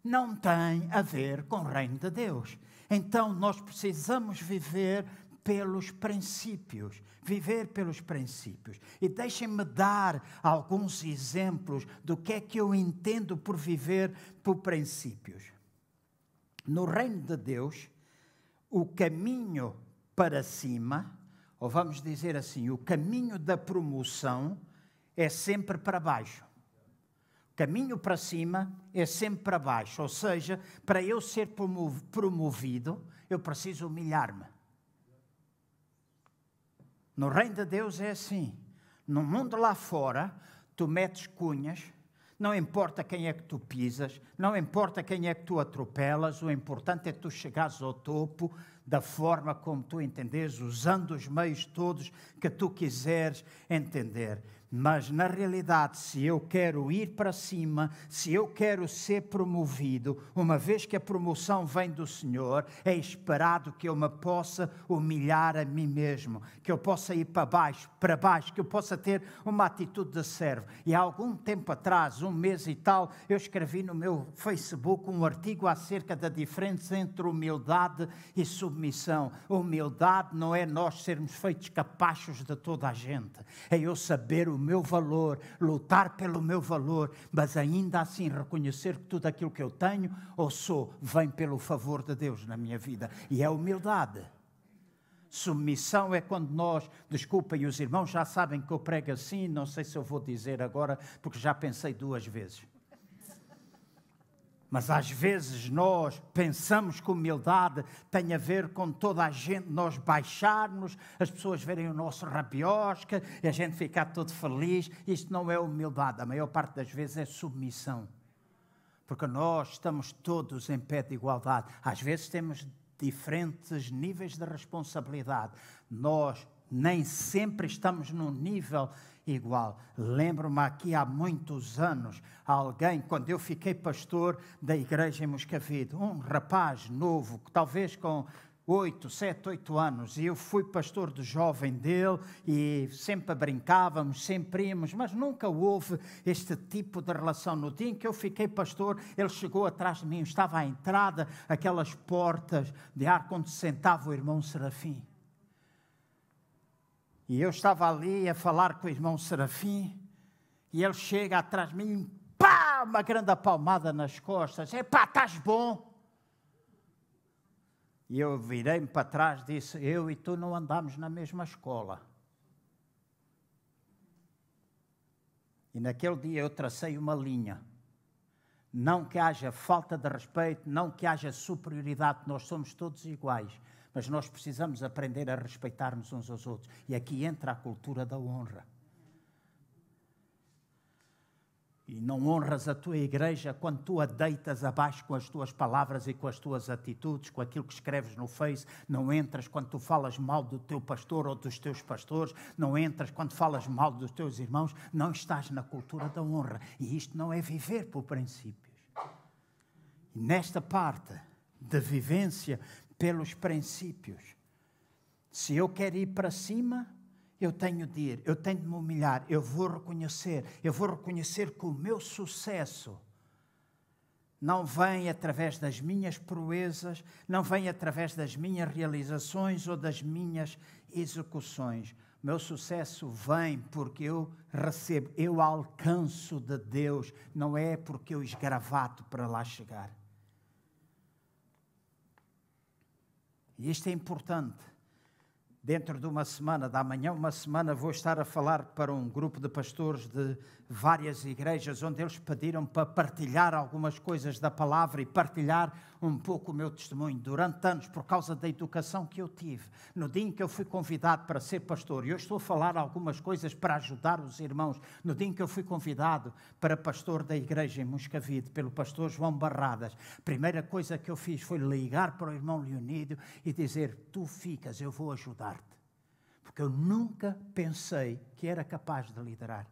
Não tem a ver com o reino de Deus. Então nós precisamos viver pelos princípios, viver pelos princípios. E deixem-me dar alguns exemplos do que é que eu entendo por viver por princípios. No reino de Deus, o caminho para cima, ou vamos dizer assim, o caminho da promoção é sempre para baixo. Caminho para cima é sempre para baixo, ou seja, para eu ser promovido, eu preciso humilhar-me. No reino de Deus é assim. No mundo lá fora, tu metes cunhas, não importa quem é que tu pisas, não importa quem é que tu atropelas, o importante é tu chegares ao topo da forma como tu entenderes, usando os meios todos que tu quiseres entender. Mas, na realidade, se eu quero ir para cima, se eu quero ser promovido, uma vez que a promoção vem do Senhor, é esperado que eu me possa humilhar a mim mesmo, que eu possa ir para baixo, para baixo, que eu possa ter uma atitude de servo. E há algum tempo atrás, um mês e tal, eu escrevi no meu Facebook um artigo acerca da diferença entre humildade e submissão. Humildade não é nós sermos feitos capachos de toda a gente, é eu saber o meu valor, lutar pelo meu valor, mas ainda assim reconhecer que tudo aquilo que eu tenho ou sou vem pelo favor de Deus na minha vida. E é humildade. Submissão é quando nós, desculpa, e os irmãos já sabem que eu prego assim, não sei se eu vou dizer agora, porque já pensei duas vezes. Mas às vezes nós pensamos que humildade tem a ver com toda a gente, nós baixarmos, as pessoas verem o nosso rabiosca e a gente ficar todo feliz. Isto não é humildade, a maior parte das vezes é submissão. Porque nós estamos todos em pé de igualdade. Às vezes temos diferentes níveis de responsabilidade. Nós nem sempre estamos num nível igual. Lembro-me aqui há muitos anos, alguém, quando eu fiquei pastor da igreja em Moscavide, um rapaz novo, talvez com oito, sete, oito anos, e eu fui pastor do jovem dele e sempre brincávamos, sempre íamos, mas nunca houve este tipo de relação. No dia em que eu fiquei pastor, ele chegou atrás de mim, estava à entrada, aquelas portas de ar onde sentava o irmão Serafim. E eu estava ali a falar com o irmão Serafim, e ele chega atrás de mim, pá, uma grande palmada nas costas. É pá, estás bom? E eu virei-me para trás e disse: Eu e tu não andamos na mesma escola. E naquele dia eu tracei uma linha. Não que haja falta de respeito, não que haja superioridade, nós somos todos iguais mas nós precisamos aprender a respeitar-nos uns aos outros. E aqui entra a cultura da honra. E não honras a tua igreja quando tu a deitas abaixo com as tuas palavras e com as tuas atitudes, com aquilo que escreves no Face. Não entras quando tu falas mal do teu pastor ou dos teus pastores. Não entras quando falas mal dos teus irmãos. Não estás na cultura da honra. E isto não é viver por princípios. E nesta parte de vivência pelos princípios. Se eu quero ir para cima, eu tenho de ir, eu tenho de me humilhar, eu vou reconhecer, eu vou reconhecer que o meu sucesso não vem através das minhas proezas, não vem através das minhas realizações ou das minhas execuções. Meu sucesso vem porque eu recebo, eu alcanço de Deus, não é porque eu esgravato para lá chegar. E isto é importante. Dentro de uma semana, da manhã, uma semana, vou estar a falar para um grupo de pastores de várias igrejas, onde eles pediram para partilhar algumas coisas da palavra e partilhar um pouco o meu testemunho. Durante anos, por causa da educação que eu tive, no dia em que eu fui convidado para ser pastor, e eu estou a falar algumas coisas para ajudar os irmãos, no dia em que eu fui convidado para pastor da igreja em Moscavide, pelo pastor João Barradas, a primeira coisa que eu fiz foi ligar para o irmão Leonídio e dizer: Tu ficas, eu vou ajudar-te. Porque eu nunca pensei que era capaz de liderar.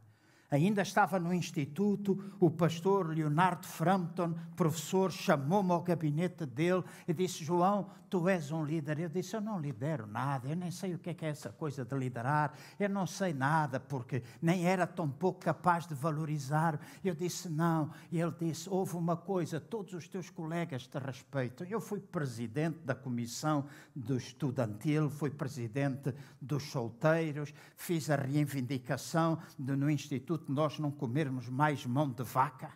Ainda estava no instituto, o pastor Leonardo Frampton, professor, chamou-me ao gabinete dele e disse: João, tu és um líder. Eu disse: Eu não lidero nada, eu nem sei o que é, que é essa coisa de liderar, eu não sei nada, porque nem era tão pouco capaz de valorizar. Eu disse: Não. E ele disse: Houve uma coisa, todos os teus colegas te respeitam. Eu fui presidente da comissão do estudantil, fui presidente dos solteiros, fiz a reivindicação de, no instituto nós não comermos mais mão de vaca?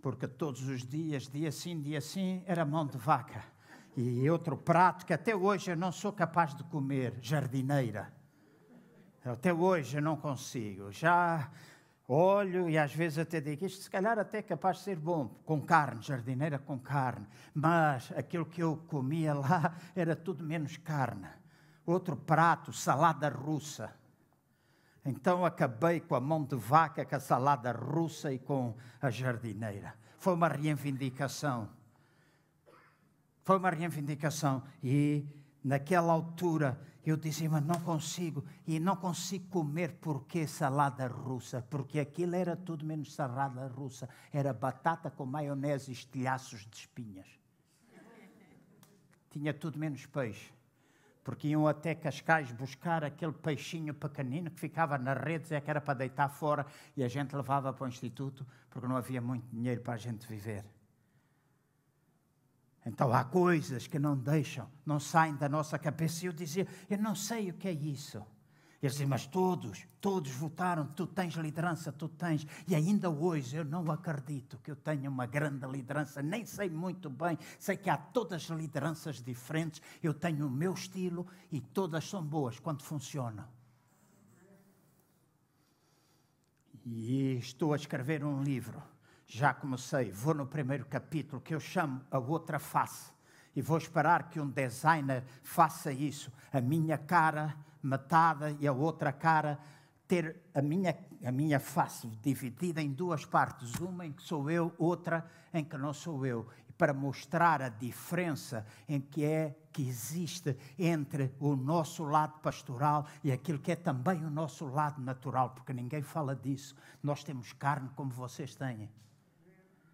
Porque todos os dias, dia sim, dia sim, era mão de vaca. E outro prato que até hoje eu não sou capaz de comer, jardineira. Até hoje eu não consigo. Já olho e às vezes até digo, isto se calhar até é capaz de ser bom, com carne, jardineira com carne. Mas aquilo que eu comia lá era tudo menos carne. Outro prato, salada russa. Então acabei com a mão de vaca, com a salada russa e com a jardineira. Foi uma reivindicação. Foi uma reivindicação. E naquela altura eu dizia, mas não consigo. E não consigo comer porque salada russa. Porque aquilo era tudo menos salada russa. Era batata com maionese e estilhaços de espinhas. Tinha tudo menos peixe porque iam até Cascais buscar aquele peixinho pequenino que ficava nas redes, é que era para deitar fora, e a gente levava para o instituto, porque não havia muito dinheiro para a gente viver. Então há coisas que não deixam, não saem da nossa cabeça. E eu dizia, eu não sei o que é isso. Eles dizem, mas todos, todos votaram, tu tens liderança, tu tens. E ainda hoje eu não acredito que eu tenha uma grande liderança, nem sei muito bem. Sei que há todas as lideranças diferentes, eu tenho o meu estilo e todas são boas quando funcionam. E estou a escrever um livro, já comecei, vou no primeiro capítulo, que eu chamo A Outra Face. E vou esperar que um designer faça isso. A minha cara matada e a outra cara ter a minha, a minha face dividida em duas partes, uma em que sou eu, outra em que não sou eu, para mostrar a diferença em que é que existe entre o nosso lado pastoral e aquilo que é também o nosso lado natural, porque ninguém fala disso. Nós temos carne como vocês têm.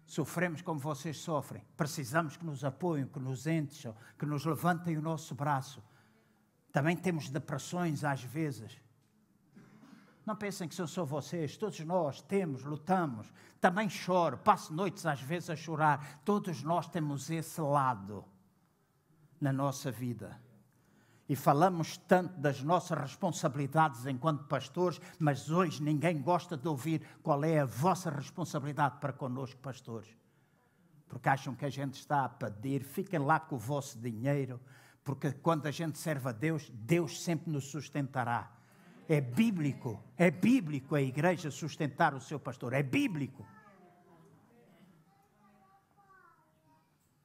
Sofremos como vocês sofrem. Precisamos que nos apoiem, que nos encham, que nos levantem o nosso braço. Também temos depressões às vezes. Não pensem que são só vocês, todos nós temos, lutamos. Também choro, passo noites às vezes a chorar. Todos nós temos esse lado na nossa vida. E falamos tanto das nossas responsabilidades enquanto pastores, mas hoje ninguém gosta de ouvir qual é a vossa responsabilidade para conosco, pastores. Porque acham que a gente está a pedir, fiquem lá com o vosso dinheiro, porque quando a gente serve a Deus, Deus sempre nos sustentará. É bíblico, é bíblico a igreja sustentar o seu pastor, é bíblico.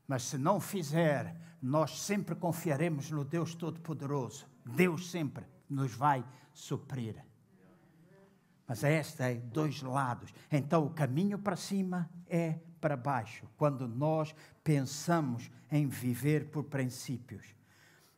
Mas se não fizer, nós sempre confiaremos no Deus Todo-Poderoso. Deus sempre nos vai suprir. Mas esta é dois lados. Então o caminho para cima é para baixo, quando nós pensamos em viver por princípios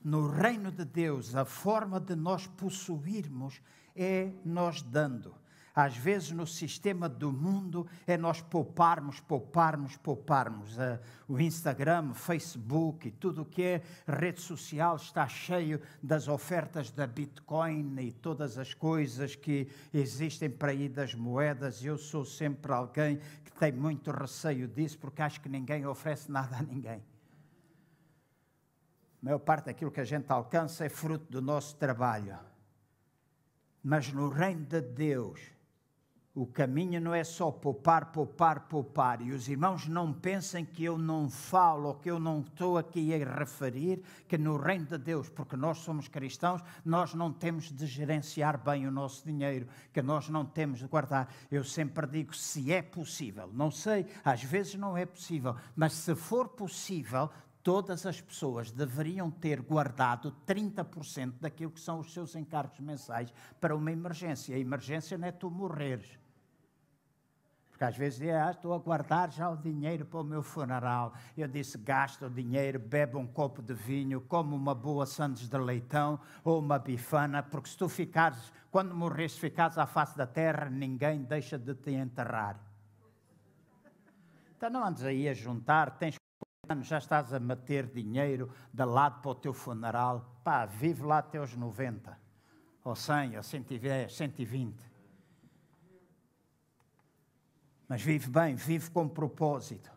no reino de Deus, a forma de nós possuirmos é nós dando. Às vezes, no sistema do mundo, é nós pouparmos, pouparmos, pouparmos. Uh, o Instagram, Facebook e tudo o que é rede social está cheio das ofertas da Bitcoin e todas as coisas que existem para aí das moedas. Eu sou sempre alguém que tem muito receio disso, porque acho que ninguém oferece nada a ninguém. Maior parte daquilo que a gente alcança é fruto do nosso trabalho. Mas no reino de Deus, o caminho não é só poupar, poupar, poupar. E os irmãos não pensem que eu não falo ou que eu não estou aqui a referir que no reino de Deus, porque nós somos cristãos, nós não temos de gerenciar bem o nosso dinheiro, que nós não temos de guardar. Eu sempre digo se é possível. Não sei, às vezes não é possível, mas se for possível, todas as pessoas deveriam ter guardado 30% daquilo que são os seus encargos mensais para uma emergência. A emergência não é tu morreres. Porque às vezes é, ah, estou a guardar já o dinheiro para o meu funeral. Eu disse, gasta o dinheiro, bebe um copo de vinho, come uma boa sandes de leitão ou uma bifana, porque se tu ficares, quando morres, ficares à face da terra, ninguém deixa de te enterrar. Então não andes aí a juntar, tens já estás a meter dinheiro de lado para o teu funeral. Pá, vive lá até os 90, ou 100, ou 110, 120 mas vive bem, vive com propósito.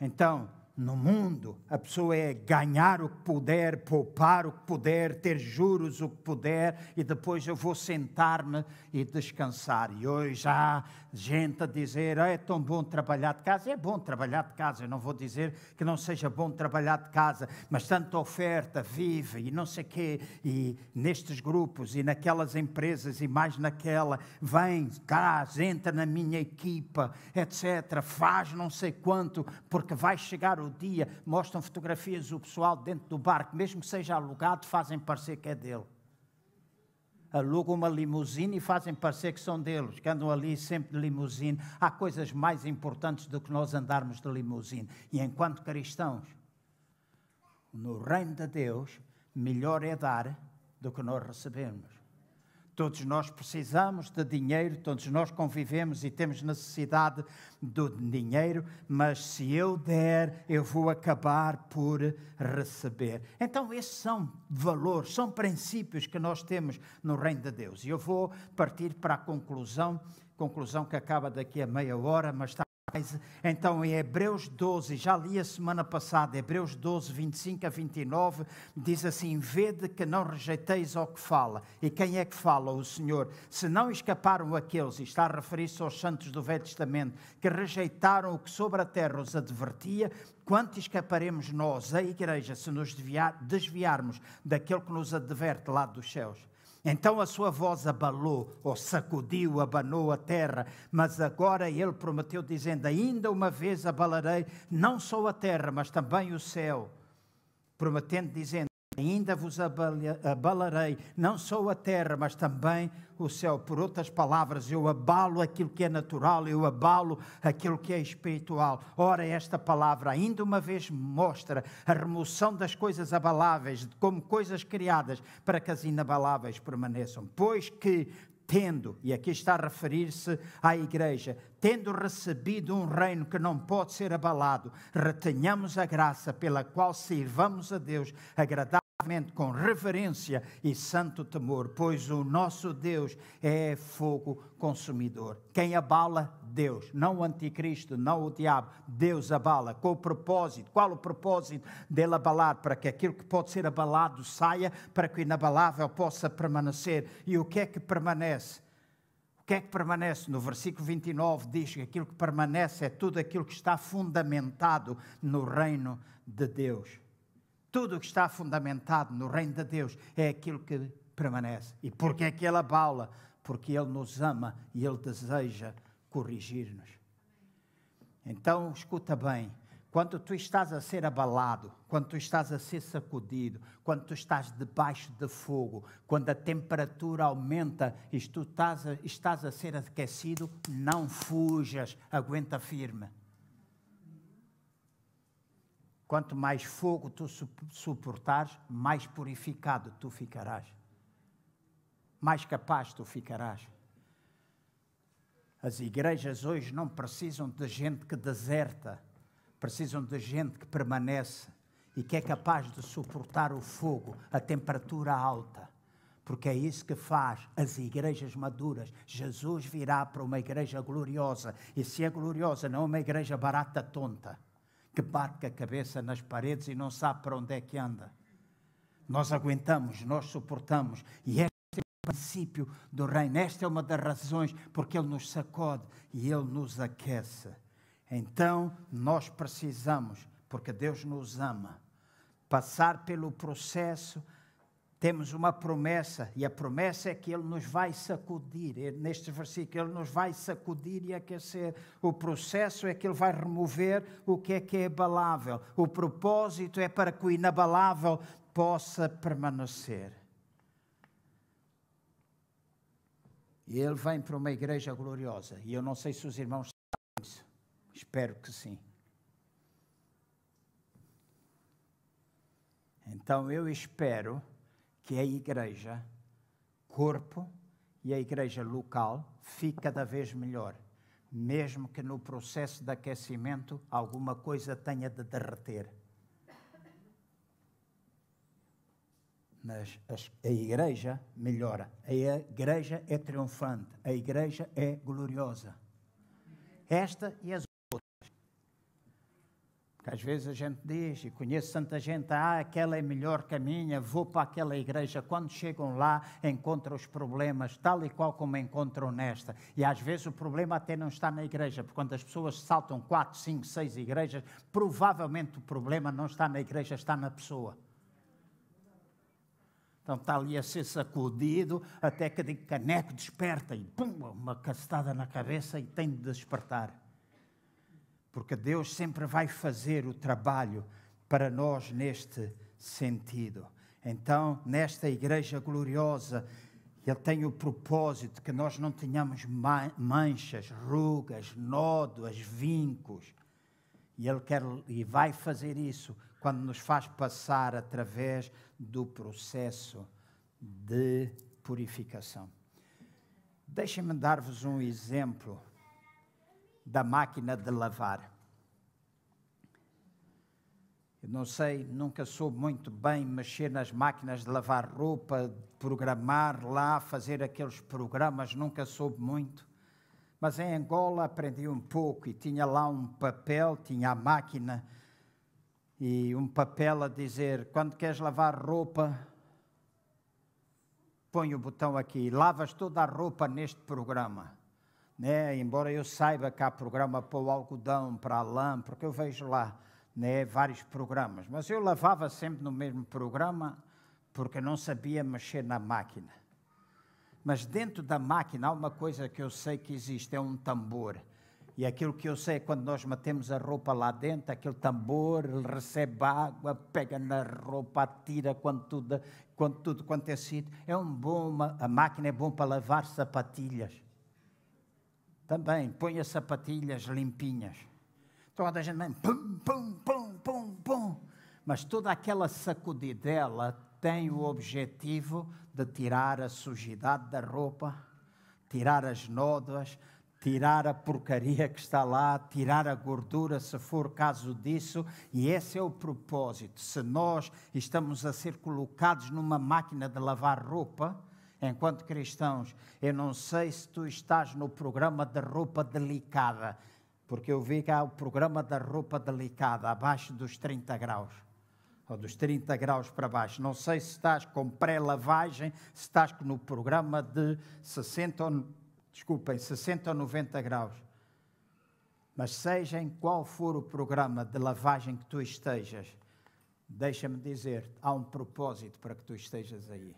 Então, no mundo, a pessoa é ganhar o que puder, poupar o que puder, ter juros o que puder, e depois eu vou sentar-me e descansar. E hoje há gente a dizer: ah, é tão bom trabalhar de casa. É bom trabalhar de casa, eu não vou dizer que não seja bom trabalhar de casa, mas tanta oferta, vive e não sei quê, e nestes grupos e naquelas empresas e mais naquela, vem, casa, entra na minha equipa, etc. Faz não sei quanto, porque vai chegar o dia, mostram fotografias do pessoal dentro do barco, mesmo que seja alugado, fazem parecer que é dele. Alugam uma limusine e fazem parecer que são deles, que andam ali sempre de limusine. Há coisas mais importantes do que nós andarmos de limusine. E enquanto cristãos, no reino de Deus, melhor é dar do que nós recebemos. Todos nós precisamos de dinheiro, todos nós convivemos e temos necessidade do dinheiro, mas se eu der, eu vou acabar por receber. Então, esses são valores, são princípios que nós temos no Reino de Deus. E eu vou partir para a conclusão, conclusão que acaba daqui a meia hora, mas está então, em Hebreus 12, já li a semana passada, Hebreus 12, 25 a 29, diz assim: Vede que não rejeiteis ao que fala. E quem é que fala? O Senhor. Se não escaparam aqueles, e está a referir-se aos santos do Velho Testamento, que rejeitaram o que sobre a terra os advertia, quanto escaparemos nós, a igreja, se nos desviarmos daquele que nos adverte lá dos céus? Então a sua voz abalou, ou sacudiu, abanou a terra, mas agora ele prometeu, dizendo: Ainda uma vez abalarei não só a terra, mas também o céu. Prometendo, dizendo: Ainda vos abalarei, não só a terra, mas também o céu. Por outras palavras, eu abalo aquilo que é natural, eu abalo aquilo que é espiritual. Ora, esta palavra ainda uma vez mostra a remoção das coisas abaláveis, como coisas criadas, para que as inabaláveis permaneçam. Pois que tendo, e aqui está a referir-se à igreja, tendo recebido um reino que não pode ser abalado, retenhamos a graça pela qual sirvamos a Deus, agradar com reverência e santo temor, pois o nosso Deus é fogo consumidor. Quem abala? Deus, não o anticristo, não o diabo. Deus abala. Com o propósito. Qual o propósito dele abalar? Para que aquilo que pode ser abalado saia, para que o inabalável possa permanecer. E o que é que permanece? O que é que permanece? No versículo 29 diz que aquilo que permanece é tudo aquilo que está fundamentado no reino de Deus. Tudo o que está fundamentado no reino de Deus é aquilo que permanece. E porque é que Ele abala? Porque Ele nos ama e Ele deseja corrigir-nos. Então, escuta bem. Quando tu estás a ser abalado, quando tu estás a ser sacudido, quando tu estás debaixo de fogo, quando a temperatura aumenta e tu estás a, estás a ser aquecido, não fujas, aguenta firme. Quanto mais fogo tu suportares, mais purificado tu ficarás. Mais capaz tu ficarás. As igrejas hoje não precisam de gente que deserta, precisam de gente que permanece e que é capaz de suportar o fogo, a temperatura alta. Porque é isso que faz as igrejas maduras. Jesus virá para uma igreja gloriosa. E se é gloriosa, não é uma igreja barata, tonta que bate a cabeça nas paredes e não sabe para onde é que anda. Nós aguentamos, nós suportamos. E esta princípio do reino. Esta é uma das razões porque Ele nos sacode e Ele nos aquece. Então, nós precisamos, porque Deus nos ama, passar pelo processo temos uma promessa, e a promessa é que Ele nos vai sacudir. Neste versículo, Ele nos vai sacudir e aquecer. O processo é que Ele vai remover o que é que é abalável. O propósito é para que o inabalável possa permanecer. E Ele vem para uma igreja gloriosa. E eu não sei se os irmãos sabem isso. Espero que sim. Então eu espero que a igreja, corpo e a igreja local, fique cada vez melhor, mesmo que no processo de aquecimento alguma coisa tenha de derreter. Mas a igreja melhora, a igreja é triunfante, a igreja é gloriosa. Esta e as porque às vezes a gente diz, e conheço tanta gente, ah, aquela é melhor que a minha, vou para aquela igreja. Quando chegam lá, encontram os problemas, tal e qual como encontram nesta. E às vezes o problema até não está na igreja, porque quando as pessoas saltam quatro, cinco, seis igrejas, provavelmente o problema não está na igreja, está na pessoa. Então está ali a ser sacudido, até que de caneco desperta e pum, uma castada na cabeça e tem de despertar porque Deus sempre vai fazer o trabalho para nós neste sentido. Então, nesta igreja gloriosa, Ele tem o propósito que nós não tenhamos manchas, rugas, nódoas, vincos. E Ele quer e vai fazer isso quando nos faz passar através do processo de purificação. Deixem-me dar-vos um exemplo da máquina de lavar. Eu não sei, nunca soube muito bem mexer nas máquinas de lavar roupa, programar lá, fazer aqueles programas, nunca soube muito. Mas em Angola aprendi um pouco e tinha lá um papel, tinha a máquina e um papel a dizer: quando queres lavar roupa, põe o botão aqui, lavas toda a roupa neste programa né? embora eu saiba que há programa para o algodão, para a lã, porque eu vejo lá né, vários programas, mas eu lavava sempre no mesmo programa porque não sabia mexer na máquina. Mas dentro da máquina há uma coisa que eu sei que existe, é um tambor. E aquilo que eu sei é quando nós metemos a roupa lá dentro, aquele tambor, recebe água, pega na roupa, atira quando tudo, quando tudo quanto é sítio. É um bom, a máquina é bom para lavar sapatilhas também põe as sapatilhas limpinhas. Toda a gente vem pum, pum, pum, pum, pum. Mas toda aquela sacudidela tem o objetivo de tirar a sujidade da roupa, tirar as nódoas, tirar a porcaria que está lá, tirar a gordura, se for caso disso, e esse é o propósito. Se nós estamos a ser colocados numa máquina de lavar roupa, enquanto cristãos, eu não sei se tu estás no programa da roupa delicada, porque eu vi que há o programa da roupa delicada, abaixo dos 30 graus, ou dos 30 graus para baixo. Não sei se estás com pré-lavagem, se estás no programa de 60 ou, desculpem, 60 ou 90 graus. Mas seja em qual for o programa de lavagem que tu estejas, deixa-me dizer, há um propósito para que tu estejas aí.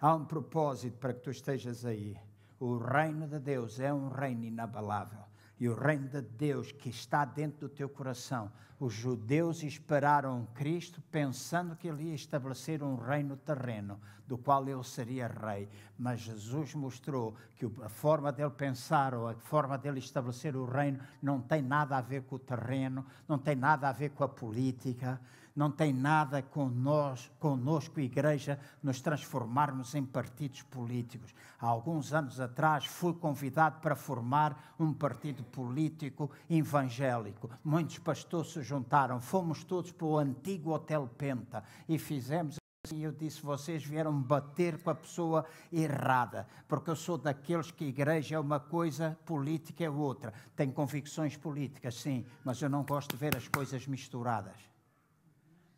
Há um propósito para que tu estejas aí. O reino de Deus é um reino inabalável. E o reino de Deus que está dentro do teu coração. Os judeus esperaram Cristo pensando que ele ia estabelecer um reino terreno, do qual ele seria rei. Mas Jesus mostrou que a forma dele pensar ou a forma dele estabelecer o reino não tem nada a ver com o terreno, não tem nada a ver com a política, não tem nada com nós, conosco, igreja, nos transformarmos em partidos políticos. Há alguns anos atrás fui convidado para formar um partido político evangélico. Muitos pastores se juntaram, fomos todos para o antigo Hotel Penta e fizemos e eu disse: vocês vieram bater com a pessoa errada, porque eu sou daqueles que igreja é uma coisa, política é outra. Tem convicções políticas, sim, mas eu não gosto de ver as coisas misturadas.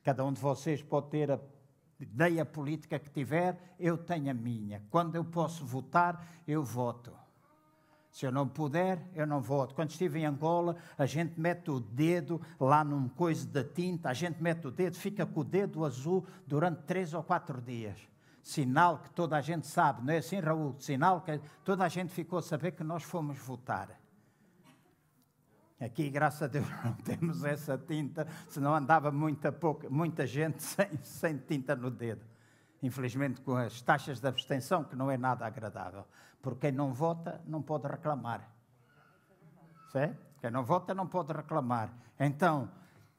Cada um de vocês pode ter a ideia política que tiver, eu tenho a minha. Quando eu posso votar, eu voto. Se eu não puder, eu não voto. Quando estive em Angola, a gente mete o dedo lá num coisa de tinta, a gente mete o dedo, fica com o dedo azul durante três ou quatro dias. Sinal que toda a gente sabe, não é assim, Raul? Sinal que toda a gente ficou a saber que nós fomos votar. Aqui, graças a Deus, não temos essa tinta, senão andava muita, pouca, muita gente sem, sem tinta no dedo. Infelizmente, com as taxas de abstenção, que não é nada agradável. Porque quem não vota não pode reclamar. Certo? Quem não vota não pode reclamar. Então,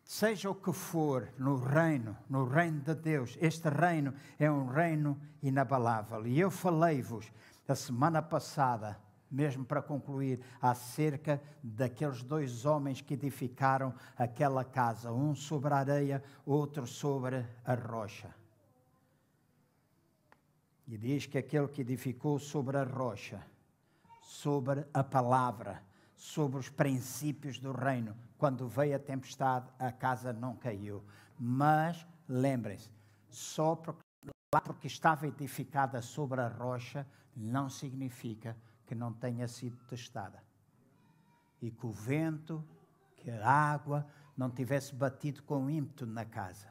seja o que for no reino, no reino de Deus, este reino é um reino inabalável. E eu falei-vos a semana passada, mesmo para concluir, acerca daqueles dois homens que edificaram aquela casa, um sobre a areia, outro sobre a rocha. E diz que aquele que edificou sobre a rocha, sobre a palavra, sobre os princípios do reino, quando veio a tempestade, a casa não caiu. Mas, lembrem-se, só porque, porque estava edificada sobre a rocha, não significa que não tenha sido testada. E que o vento, que a água não tivesse batido com ímpeto na casa.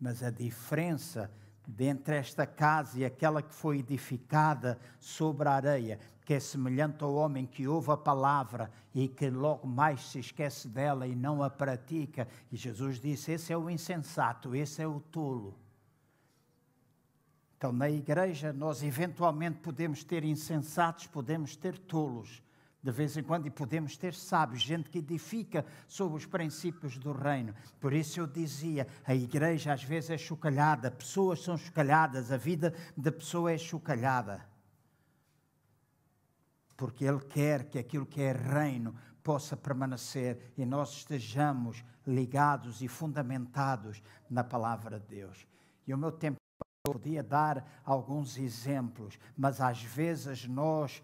Mas a diferença dentre esta casa e aquela que foi edificada sobre a areia, que é semelhante ao homem que ouve a palavra e que logo mais se esquece dela e não a pratica. E Jesus disse: Esse é o insensato, esse é o tolo. Então, na igreja, nós eventualmente podemos ter insensatos, podemos ter tolos de vez em quando, e podemos ter sábios, gente que edifica sobre os princípios do reino. Por isso eu dizia: a igreja às vezes é chocalhada, pessoas são chocalhadas, a vida da pessoa é chocalhada. Porque Ele quer que aquilo que é reino possa permanecer e nós estejamos ligados e fundamentados na palavra de Deus. E o meu tempo podia dar alguns exemplos, mas às vezes nós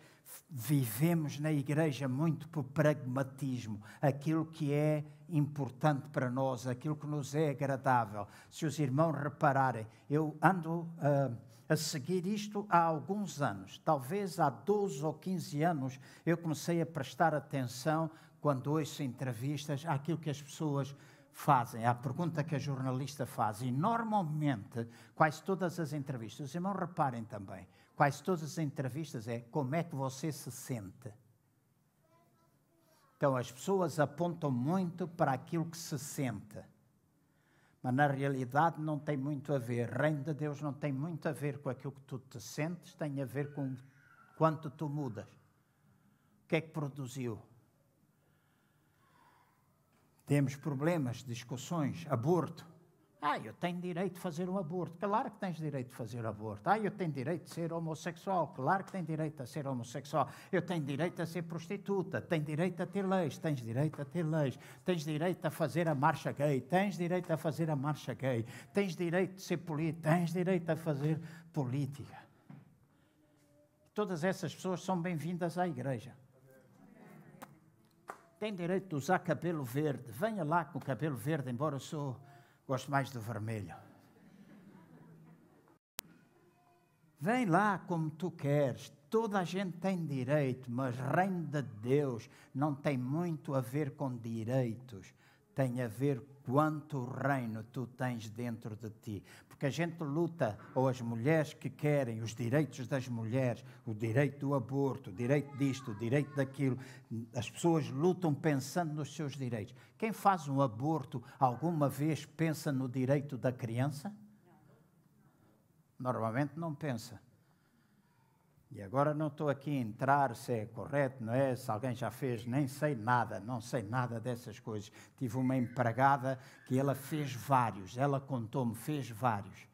vivemos na igreja muito por pragmatismo, aquilo que é importante para nós, aquilo que nos é agradável. Se os irmãos repararem, eu ando uh, a seguir isto há alguns anos, talvez há 12 ou 15 anos, eu comecei a prestar atenção quando ouço entrevistas àquilo que as pessoas fazem, à pergunta que a jornalista faz. E normalmente, quase todas as entrevistas, os irmãos reparem também, quase todas as entrevistas é como é que você se sente. Então as pessoas apontam muito para aquilo que se sente. Mas na realidade não tem muito a ver. Reino de Deus não tem muito a ver com aquilo que tu te sentes, tem a ver com quanto tu mudas. O que é que produziu? Temos problemas, discussões, aborto. Ah, eu tenho direito de fazer um aborto. Claro que tens direito de fazer aborto. Ah, eu tenho direito de ser homossexual. Claro que tens direito a ser homossexual. Eu tenho direito a ser prostituta. Tenho direito a ter leis. Tens direito a ter leis. Tens direito a fazer a marcha gay. Tens direito a fazer a marcha gay. Tens direito de ser político. Tens direito a fazer política. Todas essas pessoas são bem-vindas à igreja tem direito de usar cabelo verde. Venha lá com cabelo verde, embora eu sou Gosto mais do vermelho. Vem lá como tu queres. Toda a gente tem direito, mas reino de Deus não tem muito a ver com direitos. Tem a ver quanto reino tu tens dentro de ti. Porque a gente luta, ou as mulheres que querem os direitos das mulheres, o direito do aborto, o direito disto, o direito daquilo, as pessoas lutam pensando nos seus direitos. Quem faz um aborto alguma vez pensa no direito da criança? Normalmente não pensa. E agora não estou aqui a entrar se é correto, não é? Se alguém já fez, nem sei nada, não sei nada dessas coisas. Tive uma empregada que ela fez vários, ela contou-me, fez vários.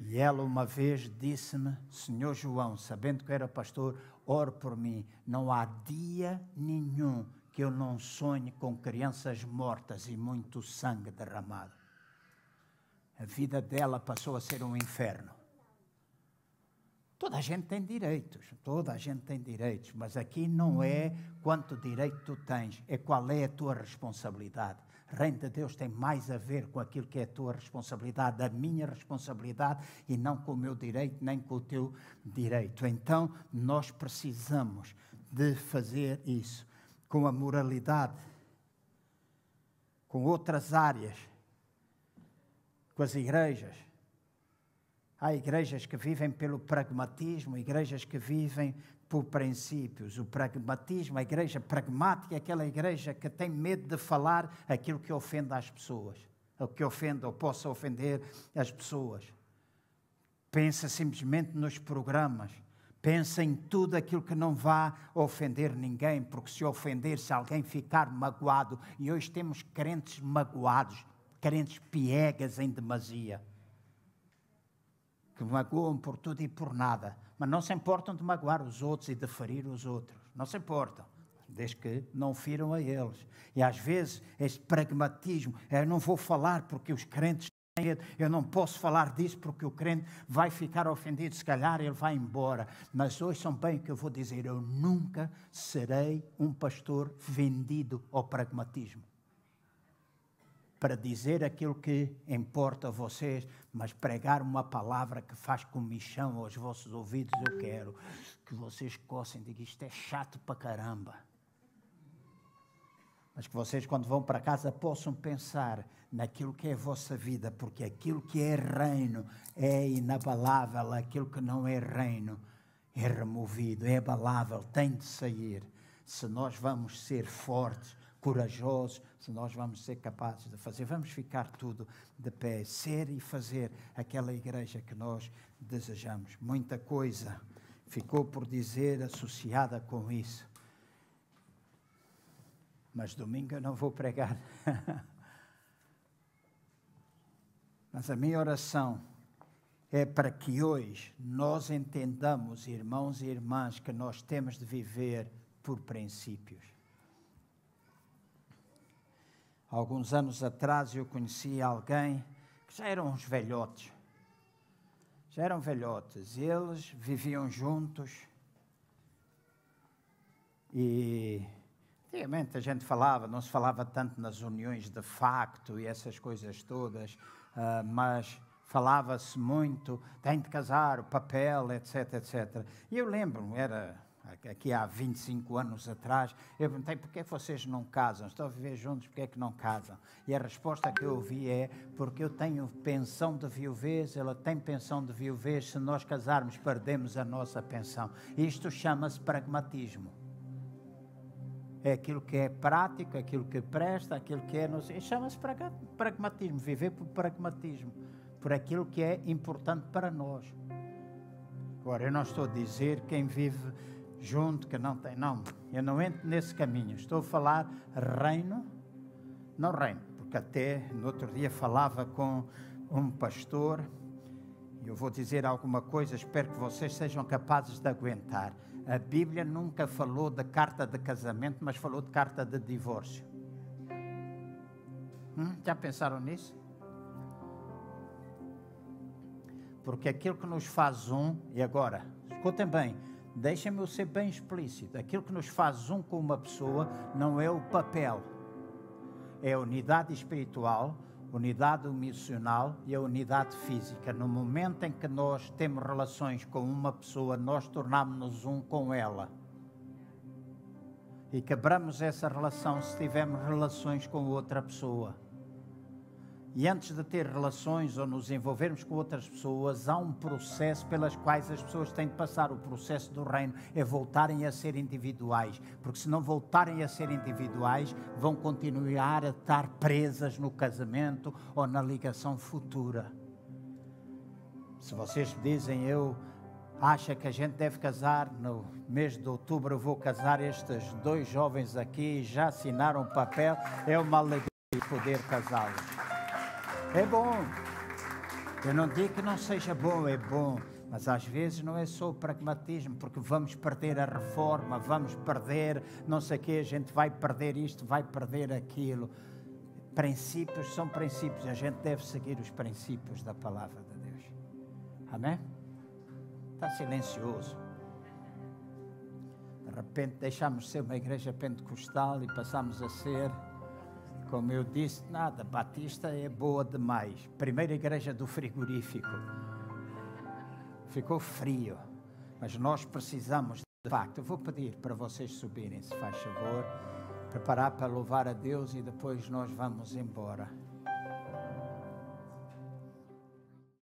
E ela uma vez disse-me, Senhor João, sabendo que era pastor, ore por mim. Não há dia nenhum que eu não sonhe com crianças mortas e muito sangue derramado. A vida dela passou a ser um inferno. Toda a gente tem direitos, toda a gente tem direitos, mas aqui não é quanto direito tu tens, é qual é a tua responsabilidade. Reino de Deus tem mais a ver com aquilo que é a tua responsabilidade, a minha responsabilidade, e não com o meu direito, nem com o teu direito. Então, nós precisamos de fazer isso com a moralidade, com outras áreas, com as igrejas. Há igrejas que vivem pelo pragmatismo, igrejas que vivem por princípios. O pragmatismo, a igreja pragmática é aquela igreja que tem medo de falar aquilo que ofende as pessoas, o que ofende ou possa ofender as pessoas. Pensa simplesmente nos programas. Pensa em tudo aquilo que não vá ofender ninguém, porque se ofender, se alguém ficar magoado, e hoje temos crentes magoados, crentes piegas em demasia, que magoam por tudo e por nada mas não se importam de magoar os outros e de ferir os outros. Não se importam, desde que não firam a eles. E às vezes este pragmatismo, eu não vou falar porque os crentes têm medo, eu não posso falar disso porque o crente vai ficar ofendido, se calhar ele vai embora. Mas hoje são bem que eu vou dizer, eu nunca serei um pastor vendido ao pragmatismo para dizer aquilo que importa a vocês, mas pregar uma palavra que faz comichão aos vossos ouvidos, eu quero que vocês coçem e digam: isto é chato para caramba. Mas que vocês, quando vão para casa, possam pensar naquilo que é a vossa vida, porque aquilo que é reino é inabalável, aquilo que não é reino é removido, é abalável, tem de sair. Se nós vamos ser fortes, corajosos, se nós vamos ser capazes de fazer. Vamos ficar tudo de pé, ser e fazer aquela igreja que nós desejamos. Muita coisa ficou por dizer associada com isso. Mas domingo eu não vou pregar. Mas a minha oração é para que hoje nós entendamos, irmãos e irmãs, que nós temos de viver por princípios. Alguns anos atrás eu conheci alguém que já eram uns velhotes. Já eram velhotes. Eles viviam juntos. E antigamente a gente falava, não se falava tanto nas uniões de facto e essas coisas todas, uh, mas falava-se muito, tem de casar, o papel, etc, etc. E eu lembro, era aqui há 25 anos atrás, eu perguntei por que é vocês não casam? Estão a viver juntos, por que é que não casam? E a resposta que eu ouvi é porque eu tenho pensão de viuvez, ela tem pensão de viuvez, se nós casarmos perdemos a nossa pensão. Isto chama-se pragmatismo. É aquilo que é prático, aquilo que presta, aquilo que é... Chama-se pragmatismo, viver por pragmatismo, por aquilo que é importante para nós. Agora, eu não estou a dizer quem vive junto, que não tem. Não, eu não entro nesse caminho. Estou a falar reino, não reino, porque até no outro dia falava com um pastor, e eu vou dizer alguma coisa, espero que vocês sejam capazes de aguentar. A Bíblia nunca falou de carta de casamento, mas falou de carta de divórcio. Hum, já pensaram nisso? Porque aquilo que nos faz um, e agora, escutem bem, Deixem-me ser bem explícito. Aquilo que nos faz um com uma pessoa não é o papel, é a unidade espiritual, unidade emocional e a unidade física. No momento em que nós temos relações com uma pessoa, nós tornamos-nos um com ela. E quebramos essa relação se tivermos relações com outra pessoa. E antes de ter relações ou nos envolvermos com outras pessoas, há um processo pelas quais as pessoas têm de passar. O processo do reino é voltarem a ser individuais, porque se não voltarem a ser individuais, vão continuar a estar presas no casamento ou na ligação futura. Se vocês dizem eu acha que a gente deve casar no mês de outubro, eu vou casar estes dois jovens aqui, já assinaram o papel, é uma alegria poder casá-los. É bom. Eu não digo que não seja bom, é bom. Mas às vezes não é só o pragmatismo, porque vamos perder a reforma, vamos perder não sei o quê, a gente vai perder isto, vai perder aquilo. Princípios são princípios, a gente deve seguir os princípios da palavra de Deus. Amém? Está silencioso. De repente deixamos de ser uma igreja pentecostal e passamos a ser Como eu disse, nada, Batista é boa demais. Primeira igreja do frigorífico. Ficou frio, mas nós precisamos de facto. Eu vou pedir para vocês subirem, se faz favor, preparar para louvar a Deus e depois nós vamos embora.